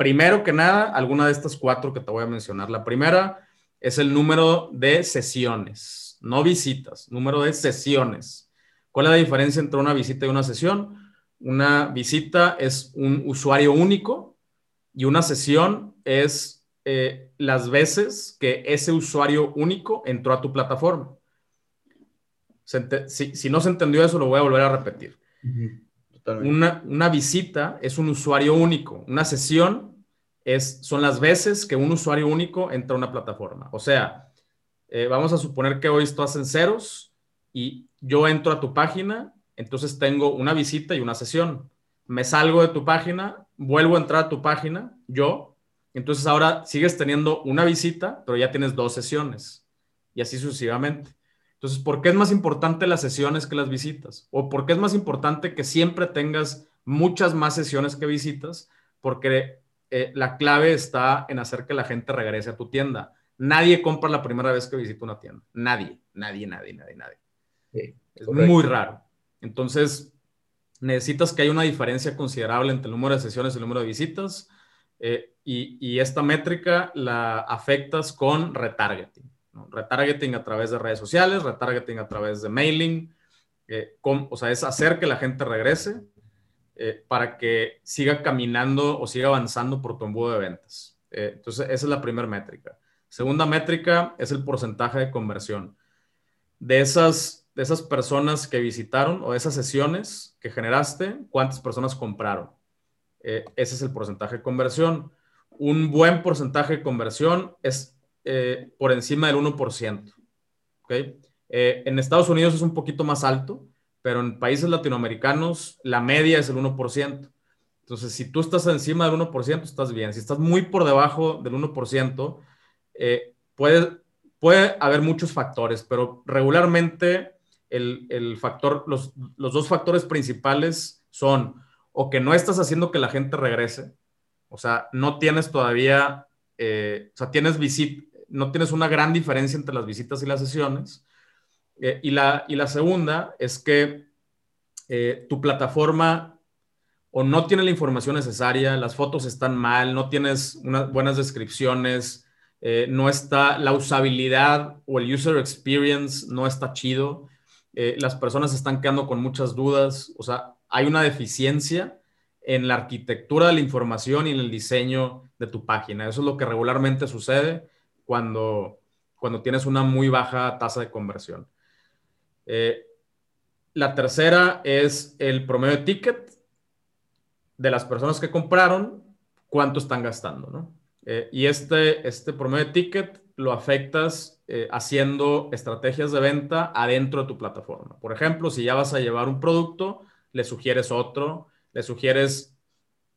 primero que nada, alguna de estas cuatro que te voy a mencionar. La primera es el número de sesiones no visitas, número de sesiones. ¿Cuál es la diferencia entre una visita y una sesión? Una visita es un usuario único y una sesión es eh, las veces que ese usuario único entró a tu plataforma. Si, no se entendió eso, lo voy a volver a repetir. una, una, visita es un usuario único. Una sesión es, son las veces que un usuario único entra a una plataforma. O sea, eh, vamos a suponer que hoy estás en ceros y yo entro a tu página, entonces tengo una visita y una sesión. Me salgo de tu página, vuelvo a entrar a tu página, yo, entonces ahora sigues teniendo una visita, pero ya tienes dos sesiones y así sucesivamente. Entonces, ¿por qué es más importante las sesiones que las visitas? ¿O por qué es más importante que siempre tengas muchas más sesiones que visitas? Porque eh, la clave está en hacer que la gente regrese a tu tienda Nadie compra la primera vez que visita una tienda. Nadie, nadie, nadie, nadie, nadie. es muy raro. Entonces, necesitas que haya una diferencia considerable entre el número de sesiones y el número de visitas. Eh, y, esta métrica la afectas con retargeting. Retargeting a través de redes sociales, retargeting a través de mailing. Eh, o sea, es hacer que la gente regrese eh, para que siga caminando o siga avanzando por tu embudo de ventas. entonces, esa es la primera métrica. Segunda métrica es el porcentaje de conversión. De esas, de esas personas que visitaron o de esas sesiones que generaste, ¿cuántas personas compraron? Eh, ese es el porcentaje de conversión. Un buen porcentaje de conversión es eh, por encima del 1%. ¿okay? Eh, en Estados Unidos es un poquito más alto, pero en países latinoamericanos la media es el 1%. Entonces, si tú estás encima del 1%, estás bien. Si estás muy por debajo del 1%, eh, puede, puede haber muchos factores, pero regularmente el, factor, los, dos factores principales son o que no estás haciendo que la gente regrese, o sea, no tienes todavía, eh, o sea, tienes visit, no tienes una gran diferencia entre las visitas y las sesiones. Eh, y, la, y la segunda es que tu plataforma o no tiene la información necesaria, las fotos están mal, no tienes unas buenas descripciones, eh, no está, la usabilidad o el user experience no está chido, eh, las personas están quedando con muchas dudas, o sea, hay una deficiencia en la arquitectura de la información y en el diseño de tu página. Eso es lo que regularmente sucede cuando, cuando tienes una muy baja tasa de conversión. Eh, la tercera es el promedio de ticket de las personas que compraron, cuánto están gastando, ¿no? Eh, y este, este promedio de ticket lo afectas eh, haciendo estrategias de venta adentro de tu plataforma. Por ejemplo, si ya vas a llevar un producto, le sugieres otro, le sugieres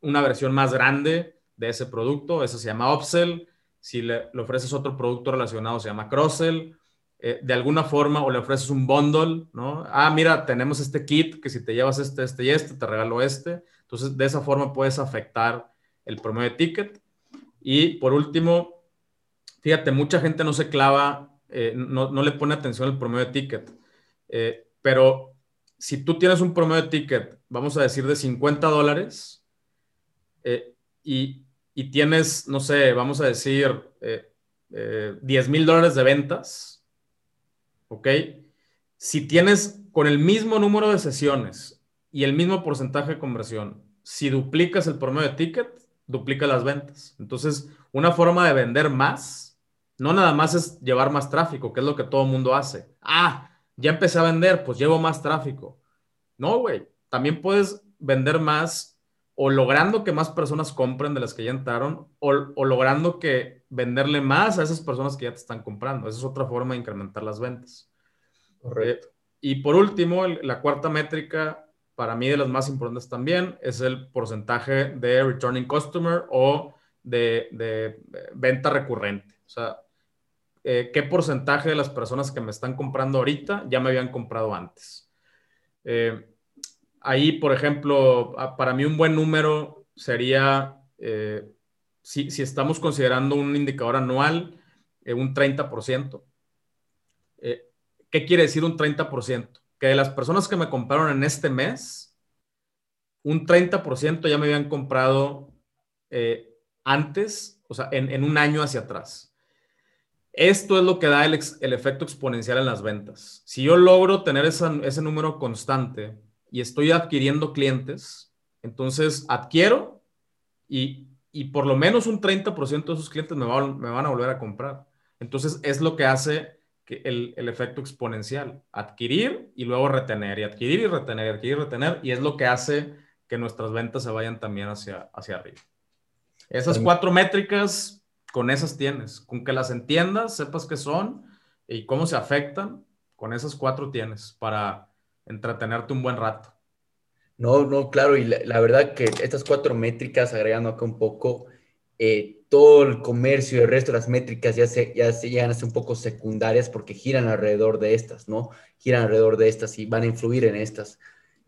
una versión más grande de ese producto, eso se llama upsell. Si le, ofreces otro producto relacionado, se llama cross-sell. Eh, de alguna forma, o le ofreces un bundle, ¿no? Ah, mira, tenemos este kit que si te llevas este, este y este, te regalo este. Entonces, de esa forma puedes afectar el promedio de ticket. Y por último, fíjate, mucha gente no se clava, eh, no, le pone atención al promedio de ticket, eh, pero si tú tienes un promedio de ticket, vamos a decir de 50 dólares, y, y, tienes, no sé, vamos a decir 10 mil dólares de ventas, ¿ok? Si tienes con el mismo número de sesiones y el mismo porcentaje de conversión, si duplicas el promedio de ticket, duplica las ventas. Entonces, una forma de vender más, no nada más es llevar más tráfico, que es lo que todo mundo hace. Ah, ya empecé a vender, pues llevo más tráfico. No, güey, también puedes vender más o logrando que más personas compren de las que ya entraron o, logrando que venderle más a esas personas que ya te están comprando. Esa es otra forma de incrementar las ventas. Correcto. y por último, la cuarta métrica para mí de las más importantes también es el porcentaje de returning customer o de, venta recurrente. O sea, eh, qué porcentaje de las personas que me están comprando ahorita ya me habían comprado antes. Eh, ahí, por ejemplo, para mí un buen número sería, eh, si, estamos considerando un indicador anual, un 30%. ¿Qué quiere decir un 30%? que de las personas que me compraron en este mes, un 30% ya me habían comprado eh, antes, o sea, en, un año hacia atrás. Esto es lo que da el, efecto exponencial en las ventas. Si yo logro tener ese número constante y estoy adquiriendo clientes, entonces adquiero y, por lo menos un 30% de esos clientes me, me van a volver a comprar. Entonces es lo que hace el, el, efecto exponencial. Adquirir y luego retener, y adquirir y retener, y adquirir y retener, y es lo que hace que nuestras ventas se vayan también hacia, hacia arriba. Esas cuatro métricas, con esas tienes. Con que las entiendas, sepas qué son y cómo se afectan, con esas cuatro tienes para entretenerte un buen rato. No, no, claro, y la verdad que estas cuatro métricas, agregando acá un poco, eh, todo el comercio y el resto de las métricas ya se, ya se llegan a ser un poco secundarias porque giran alrededor de estas, ¿no? Giran alrededor de estas y van a influir en estas.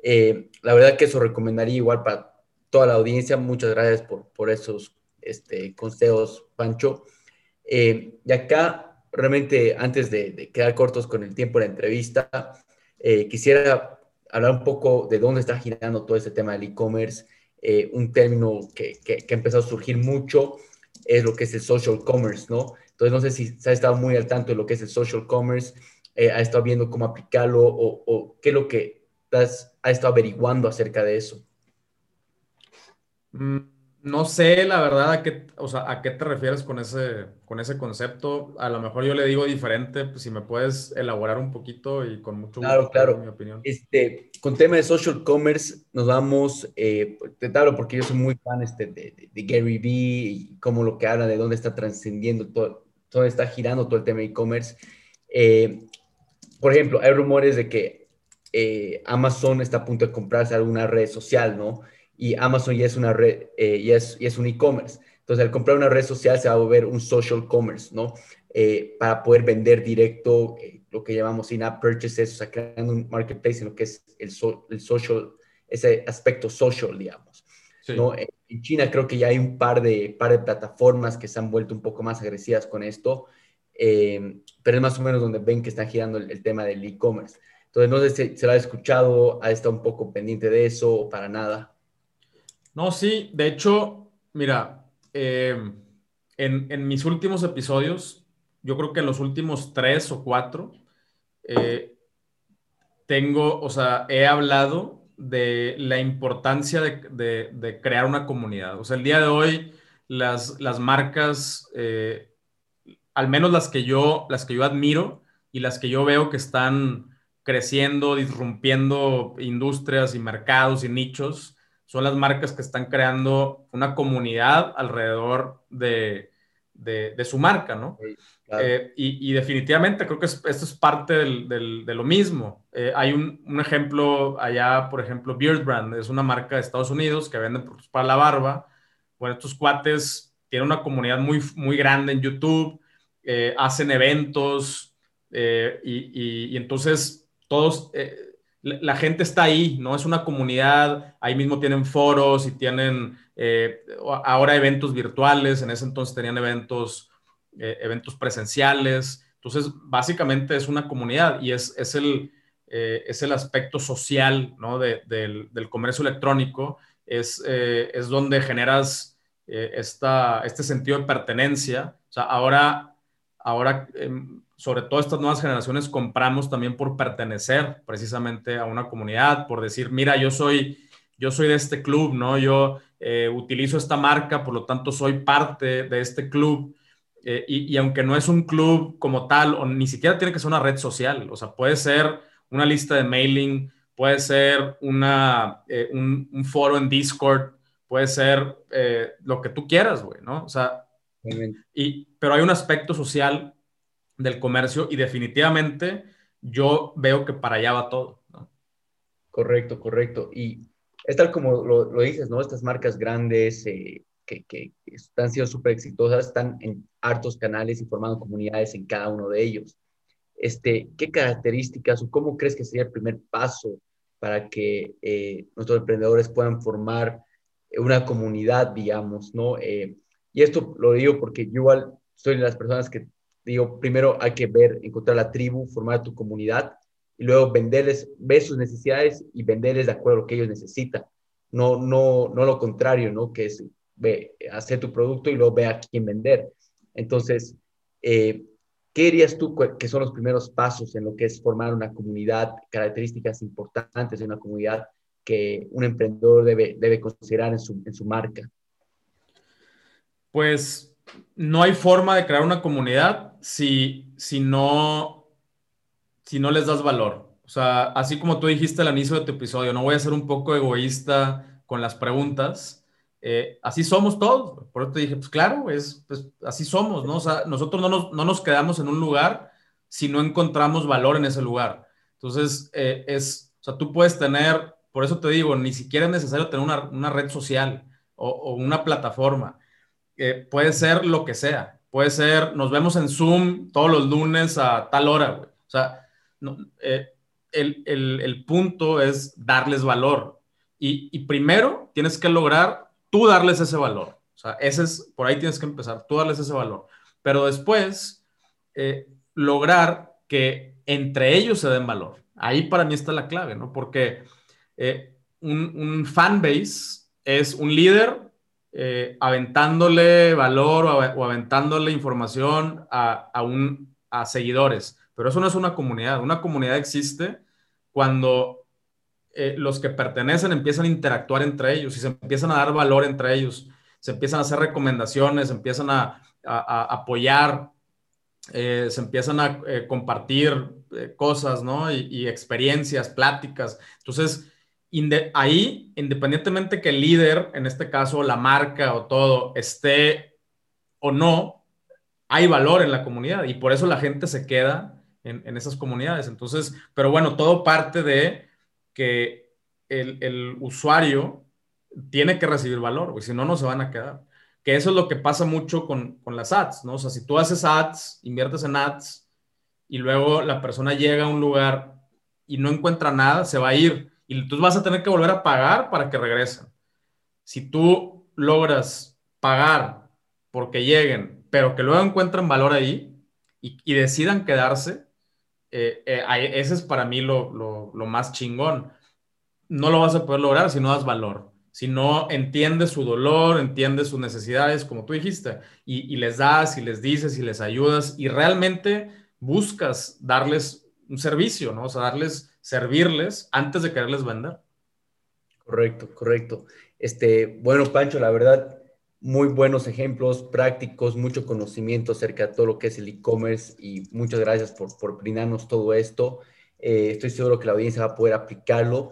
Eh, la verdad que eso recomendaría igual para toda la audiencia. Muchas gracias por, por esos este, consejos, Pancho. Eh, y acá, realmente, antes de, de, quedar cortos con el tiempo de la entrevista, quisiera hablar un poco de dónde está girando todo este tema del e-commerce eh, un término que, que, ha empezado a surgir mucho es lo que es el social commerce, ¿no? Entonces, no sé si se ha estado muy al tanto de lo que es el social commerce, eh, ha estado viendo cómo aplicarlo o, o, qué es lo que has, ha estado averiguando acerca de eso. Mm, no sé, la verdad, a qué, o sea, a qué te refieres con ese, con ese concepto. A lo mejor yo le digo diferente, pues si me puedes elaborar un poquito y con mucho gusto. Claro, claro. Mi opinión. Este, con tema de social commerce, nos vamos, eh, te hablo porque yo soy muy fan este, de, de, Gary Vee y cómo lo que habla, de dónde está trascendiendo todo, dónde está girando todo el tema de e-commerce. Eh, por ejemplo, hay rumores de que eh, Amazon está a punto de comprarse alguna red social, ¿no? Y Amazon ya es una red, eh, ya, es, es, un e-commerce. Entonces, al comprar una red social se va a volver un social commerce, ¿no? Eh, para poder vender directo eh, lo que llamamos in-app purchases, o sea, creando un marketplace en lo que es el, el social, ese aspecto social, digamos. ¿no? En China creo que ya hay un par de, par de plataformas que se han vuelto un poco más agresivas con esto, pero es más o menos donde ven que están girando el, tema del e-commerce. Entonces, no sé si se lo ha escuchado, ha estado un poco pendiente de eso o para nada. No, sí, de hecho, mira, em, en, mis últimos episodios, yo creo que en los últimos tres o cuatro, eh, tengo, o sea, he hablado de la importancia de, crear una comunidad. O sea, el día de hoy las, las marcas, eh, al menos las que, yo, las que yo admiro y las que yo veo que están creciendo, disrumpiendo industrias y mercados y nichos, son las marcas que están creando una comunidad alrededor de, su marca, ¿no? Eh, y, definitivamente creo que esto es parte de lo mismo. Eh, hay un, ejemplo allá, por ejemplo, Beard Brand, es una marca de Estados Unidos que vende para la barba. Bueno, estos cuates tienen una comunidad muy, muy grande en YouTube, eh, hacen eventos y, y, entonces todos, la gente está ahí, ¿no? Es una comunidad, ahí mismo tienen foros y tienen ahora eventos virtuales, en ese entonces tenían eventos eh, eventos presenciales. Entonces, básicamente es una comunidad y es, es, el, eh, es el aspecto social ¿no? del, del, comercio electrónico. Es, eh, es donde generas esta, este sentido de pertenencia. O sea, ahora, ahora em, sobre todo estas nuevas generaciones, compramos también por pertenecer precisamente a una comunidad, por decir, mira, yo soy, yo soy de este club, ¿no? Yo utilizo esta marca, por lo tanto soy parte de este club. Eh, y, aunque no es un club como tal, o ni siquiera tiene que ser una red social, o sea, puede ser una lista de mailing, puede ser una, eh, un, foro en Discord, puede ser eh, lo que tú quieras, güey, ¿no? O sea, y, pero hay un aspecto social del comercio y definitivamente yo veo que para allá va todo. Correcto, correcto. Y es tal como lo, lo dices, ¿no? Estas marcas grandes, que, que, están siendo súper exitosas, están en hartos canales y formando comunidades en cada uno de ellos. Este, ¿Qué características o cómo crees que sería el primer paso para que eh, nuestros emprendedores puedan formar una comunidad, digamos, ¿no? Eh, y esto lo digo porque yo soy de las personas que digo, primero hay que ver, encontrar la tribu, formar tu comunidad y luego venderles, ver sus necesidades y venderles de acuerdo a lo que ellos necesitan. No, no, no lo contrario, ¿no? Que es ve, hacer tu producto y luego ve a quién vender. Entonces, eh, ¿qué dirías tú que son los primeros pasos en lo que es formar una comunidad, características importantes de una comunidad que un emprendedor debe, debe considerar en su, en su marca? Pues no hay forma de crear una comunidad si, si, no, si no les das valor. O sea, así como tú dijiste al inicio de tu episodio, no voy a ser un poco egoísta con las preguntas. Eh, así somos todos. Por eso te dije, pues claro, es, pues, así somos, ¿no? O sea, nosotros no nos, no nos, quedamos en un lugar si no encontramos valor en ese lugar. Entonces, eh, es, o sea, tú puedes tener, por eso te digo, ni siquiera es necesario tener una, una red social o, o una plataforma. Eh, puede ser lo que sea. Puede ser, nos vemos en Zoom todos los lunes a tal hora, güey. O sea, no, el, el, el, punto es darles valor. Y, y primero tienes que lograr tú darles ese valor. O sea, ese es, por ahí tienes que empezar, tú darles ese valor. Pero después, eh, lograr que entre ellos se den valor. Ahí para mí está la clave, ¿no? Porque eh, un, un fanbase es un líder eh, aventándole valor o, aventándole información a, a, un, a seguidores. Pero eso no es una comunidad. Una comunidad existe cuando eh, los que pertenecen empiezan a interactuar entre ellos y se empiezan a dar valor entre ellos, se empiezan a hacer recomendaciones, se empiezan a, apoyar, eh, se empiezan a eh, compartir cosas, ¿no? Y, experiencias, pláticas. Entonces, ahí, independientemente que el líder, en este caso la marca o todo, esté o no, hay valor en la comunidad y por eso la gente se queda en, esas comunidades. Entonces, pero bueno, todo parte de que el, usuario tiene que recibir valor, porque si no, no se van a quedar. Que eso es lo que pasa mucho con, las ads, ¿no? O sea, si tú haces ads, inviertes en ads y luego la persona llega a un lugar y no encuentra nada, se va a ir y tú vas a tener que volver a pagar para que regresen. Si tú logras pagar porque lleguen, pero que luego encuentren valor ahí y decidan quedarse, eh, eh, ese es para mí lo, más chingón. No lo vas a poder lograr si no das valor, si no entiendes su dolor, entiendes sus necesidades, como tú dijiste, y, les das y les dices y les ayudas y realmente buscas darles un servicio, ¿no? O sea, darles, servirles antes de quererles vender. Correcto, correcto. Este, bueno, Pancho, la verdad, muy buenos ejemplos prácticos, mucho conocimiento acerca de todo lo que es el e-commerce y muchas gracias por, por brindarnos todo esto. Eh, estoy seguro que la audiencia va a poder aplicarlo.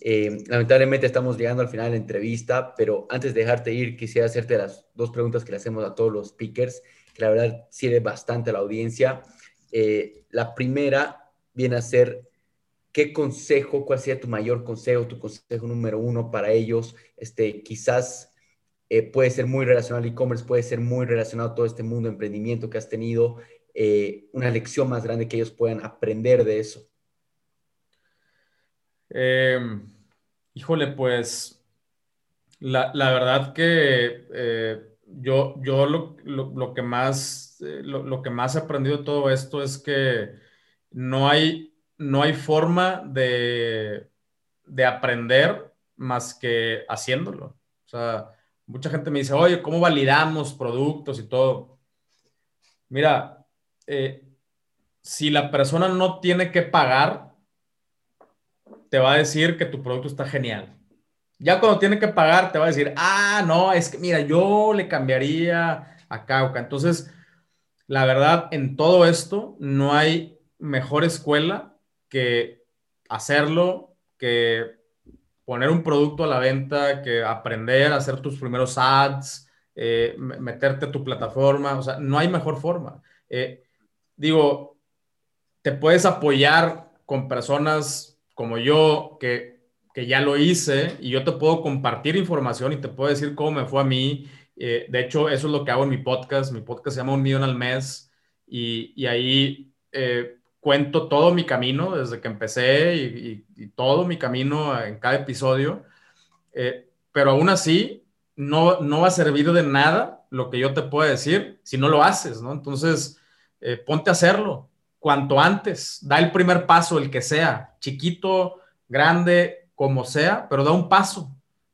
Eh, lamentablemente estamos llegando al final de la entrevista, pero antes de dejarte ir, quisiera hacerte las dos preguntas que le hacemos a todos los speakers, que la verdad sirve bastante a la audiencia. Eh, la primera viene a ser, ¿qué consejo, cuál sería tu mayor consejo, tu consejo número uno para ellos? Este, quizás puede ser muy relacionado al e-commerce, puede ser muy relacionado a todo este mundo de emprendimiento que has tenido, una lección más grande que ellos puedan aprender de eso. Em, híjole, pues la, verdad que eh, yo, yo lo, que más, eh, lo, que más he aprendido de todo esto es que no hay, no hay forma de, de aprender más que haciéndolo. O sea, mucha gente me dice, oye, ¿cómo validamos productos y todo? Mira, eh, si la persona no tiene que pagar, te va a decir que tu producto está genial. Ya cuando tiene que pagar, te va a decir, ah, no, es que mira, yo le cambiaría a Cauca. Entonces, la verdad, en todo esto no hay mejor escuela que hacerlo, que poner un producto a la venta, que aprender a hacer tus primeros ads, eh, meterte a tu plataforma. O sea, no hay mejor forma. Eh, digo, te puedes apoyar con personas como yo, que, ya lo hice y yo te puedo compartir información y te puedo decir cómo me fue a mí. Eh, de hecho, eso es lo que hago en mi podcast. Mi podcast se llama Un Millón al Mes y, ahí eh, cuento todo mi camino desde que empecé y, todo mi camino en cada episodio. Eh, pero aún así, no, no va a servir de nada lo que yo te puedo decir si no lo haces, ¿no? Entonces, ponte a hacerlo cuanto antes, da el primer paso, el que sea, chiquito, grande, como sea, pero da un paso.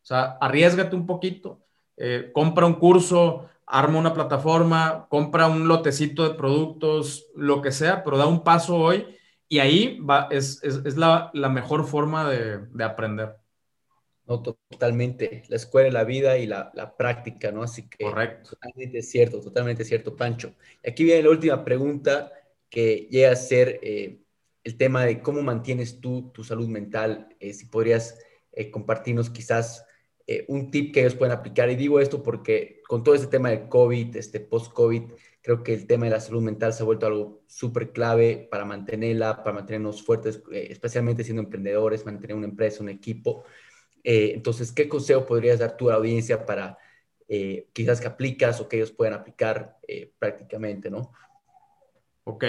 O sea, arriesgate un poquito, eh, compra un curso, arma una plataforma, compra un lotecito de productos, lo que sea, pero da un paso hoy y ahí va, es, la, mejor forma de, aprender. No, totalmente. La escuela, la vida y la, la, práctica, ¿no? Así que. Correcto. Totalmente cierto, totalmente cierto, Pancho. Y aquí viene la última pregunta que llega a ser eh, el tema de cómo mantienes tú tu salud mental. Eh, si podrías eh, compartirnos quizás un tip que ellos pueden aplicar. Y digo esto porque con todo este tema de COVID, este post-COVID, creo que el tema de la salud mental se ha vuelto algo súper clave para mantenerla, para mantenernos fuertes, especialmente siendo emprendedores, mantener una empresa, un equipo. entonces, ¿qué consejo podrías dar tú a la audiencia para quizás que aplicas o que ellos puedan aplicar prácticamente, ¿no? Ok,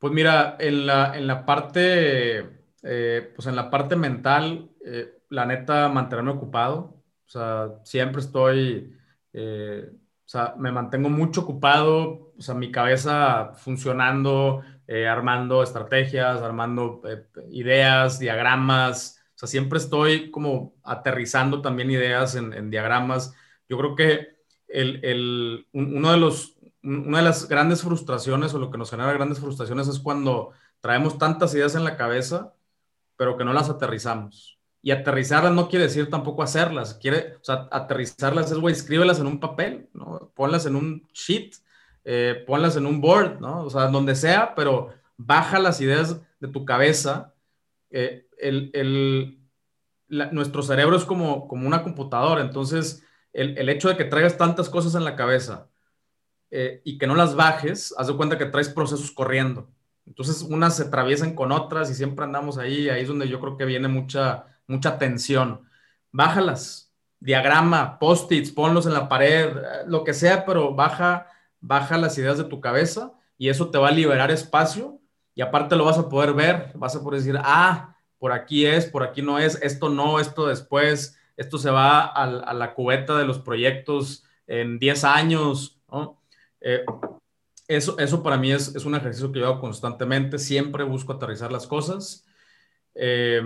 pues mira, en la, en la parte, eh, pues en la parte mental, eh, la neta, mantenerme ocupado. O sea, siempre estoy, eh, o sea, me mantengo mucho ocupado, o sea, mi cabeza funcionando, armando estrategias, armando ideas, diagramas. O sea, siempre estoy como aterrizando también ideas en, en diagramas. Yo creo que el, el, uno de los una de las grandes frustraciones o lo que nos genera grandes frustraciones es cuando traemos tantas ideas en la cabeza, pero que no las aterrizamos. Y aterrizarlas no quiere decir tampoco hacerlas. Quiere, o sea, aterrizarlas es, güey, escríbelas en un papel, ¿no? Ponlas en un sheet, eh, ponlas en un board, ¿no? O sea, donde sea, pero baja las ideas de tu cabeza. Eh, el, nuestro cerebro es como, como una computadora, entonces el, el hecho de que traigas tantas cosas en la cabeza eh, y que no las bajes, haz de cuenta que traes procesos corriendo. Entonces, unas se atraviesan con otras y siempre andamos ahí, ahí es donde yo creo que viene mucha, mucha tensión. Bájalas, diagrama, post-its, ponlos en la pared, lo que sea, pero baja, baja las ideas de tu cabeza y eso te va a liberar espacio y aparte lo vas a poder ver, vas a poder decir, ah, por aquí es, por aquí no es, esto no, esto después, esto se va a, la cubeta de los proyectos en 10 años. Eh, eso, eso para mí es, es, un ejercicio que yo hago constantemente, siempre busco aterrizar las cosas eh,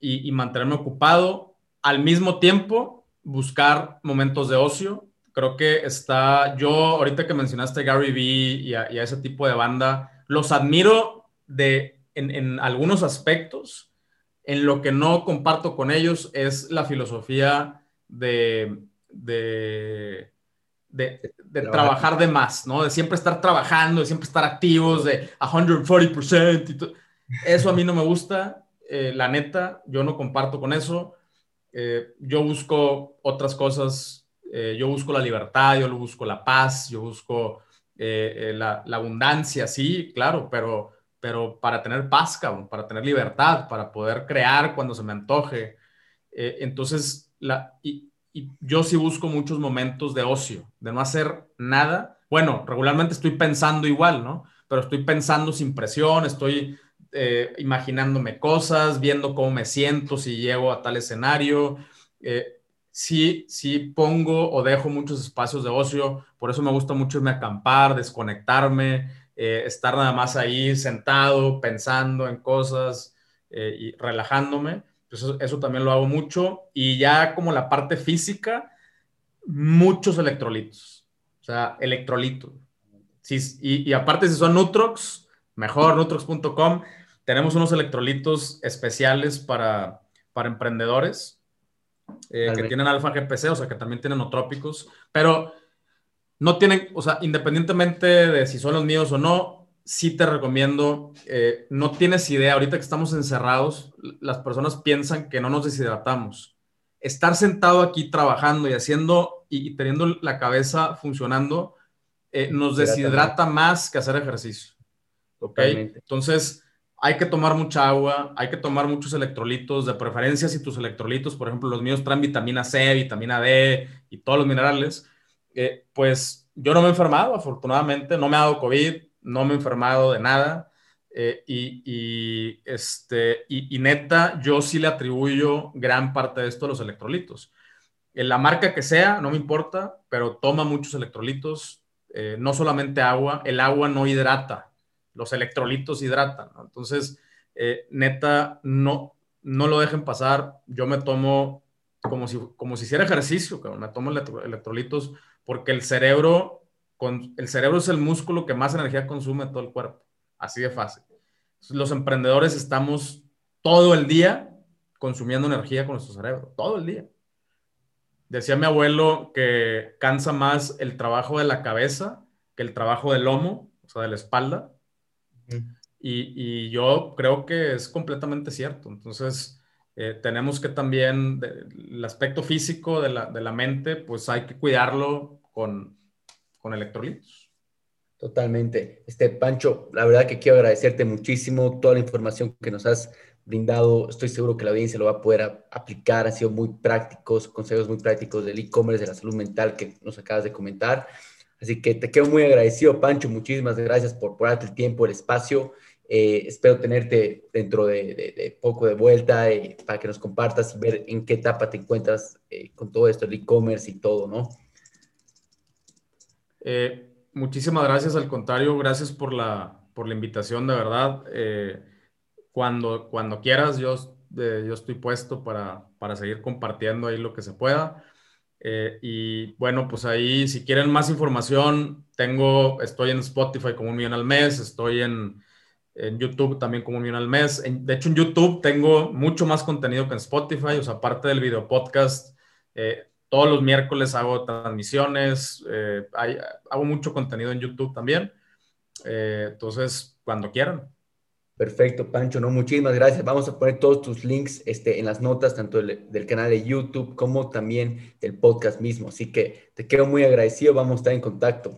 y, y, mantenerme ocupado. Al mismo tiempo, buscar momentos de ocio. Creo que está, yo ahorita que mencionaste Gary Vee y a, ese tipo de banda, los admiro de, en, en algunos aspectos, En lo que no comparto con ellos es la filosofía de, de, de, trabajar de más, ¿no? De siempre estar trabajando, de siempre estar activos, de 140% y Eso a mí no me gusta, eh, la neta, yo no comparto con eso. Eh, yo busco otras cosas, eh, yo busco la libertad, yo busco la paz, yo busco la, la, abundancia, sí, claro, pero, pero para tener paz, cabrón, para tener libertad, para poder crear cuando se me antoje. entonces, la, y, y yo sí busco muchos momentos de ocio, de no hacer nada. Bueno, regularmente estoy pensando igual, ¿no? Pero estoy pensando sin presión, estoy eh, imaginándome cosas, viendo cómo me siento, si llego a tal escenario. Eh, sí, sí pongo o dejo muchos espacios de ocio, por eso me gusta mucho irme a acampar, desconectarme, eh, estar nada más ahí sentado, pensando en cosas y relajándome eso, también lo hago mucho. Y ya como la parte física, muchos electrolitos. O sea, electrolitos. y, aparte, si son Nutrox, mejor, nutrox.com. Tenemos unos electrolitos especiales para, para emprendedores eh, que tienen alfa GPC, o sea, que también tienen otrópicos, pero no tienen, o sea, independientemente de si son los míos o no, sí te recomiendo, eh, no tienes idea, ahorita que estamos encerrados, las personas piensan que no nos deshidratamos. Estar sentado aquí trabajando y haciendo y, teniendo la cabeza funcionando eh, nos deshidrata más que hacer ejercicio. ¿Ok? Entonces, hay que tomar mucha agua, hay que tomar muchos electrolitos, de preferencia si tus electrolitos, por ejemplo, los míos traen vitamina C, vitamina D y todos los minerales, eh, pues yo no me he enfermado, afortunadamente, no me ha dado COVID, no me he enfermado de nada. Eh, y, este, y, neta, yo sí le atribuyo gran parte de esto a los electrolitos. En la marca que sea, no me importa, pero toma muchos electrolitos, eh, no solamente agua, el agua no hidrata, los electrolitos hidratan. Entonces, eh, neta, no, no lo dejen pasar. Yo me tomo como si, como si hiciera ejercicio, me tomo electrolitos porque el cerebro el cerebro es el músculo que más energía consume todo el cuerpo. Así de fácil. Los emprendedores estamos todo el día consumiendo energía con nuestro cerebro, todo el día. Decía mi abuelo que cansa más el trabajo de la cabeza que el trabajo del lomo, o sea, de la espalda. Y, yo creo que es completamente cierto. Entonces, eh, tenemos que también, el aspecto físico de la, de la mente, pues hay que cuidarlo con, con electrolitos. Totalmente. Este, Pancho, la verdad que quiero agradecerte muchísimo toda la información que nos has brindado. Estoy seguro que la audiencia lo va a poder aplicar. Han sido muy prácticos, consejos muy prácticos del e-commerce, de la salud mental que nos acabas de comentar. Así que te quedo muy agradecido, Pancho. Muchísimas gracias por, por el tiempo, el espacio. Eh, espero tenerte dentro de, poco de vuelta eh, para que nos compartas y ver en qué etapa te encuentras eh, con todo esto, el e-commerce y todo, ¿no? Muchísimas gracias, al contrario, gracias por la, por la invitación, de verdad. Cuando, cuando quieras, yo, yo estoy puesto para, para, seguir compartiendo ahí lo que se pueda. Y bueno, pues ahí, si quieren más información, tengo, estoy en Spotify como un millón al mes, estoy en, en YouTube también como un millón al mes. de hecho, en YouTube tengo mucho más contenido que en Spotify, o sea, aparte del video podcast, todos los miércoles hago transmisiones, eh, hago mucho contenido en YouTube también. Eh, entonces, cuando quieran. Perfecto, Pancho, no, muchísimas gracias. Vamos a poner todos tus links este, en las notas, tanto del, del, canal de YouTube como también del podcast mismo. Así que te quedo muy agradecido, vamos a estar en contacto.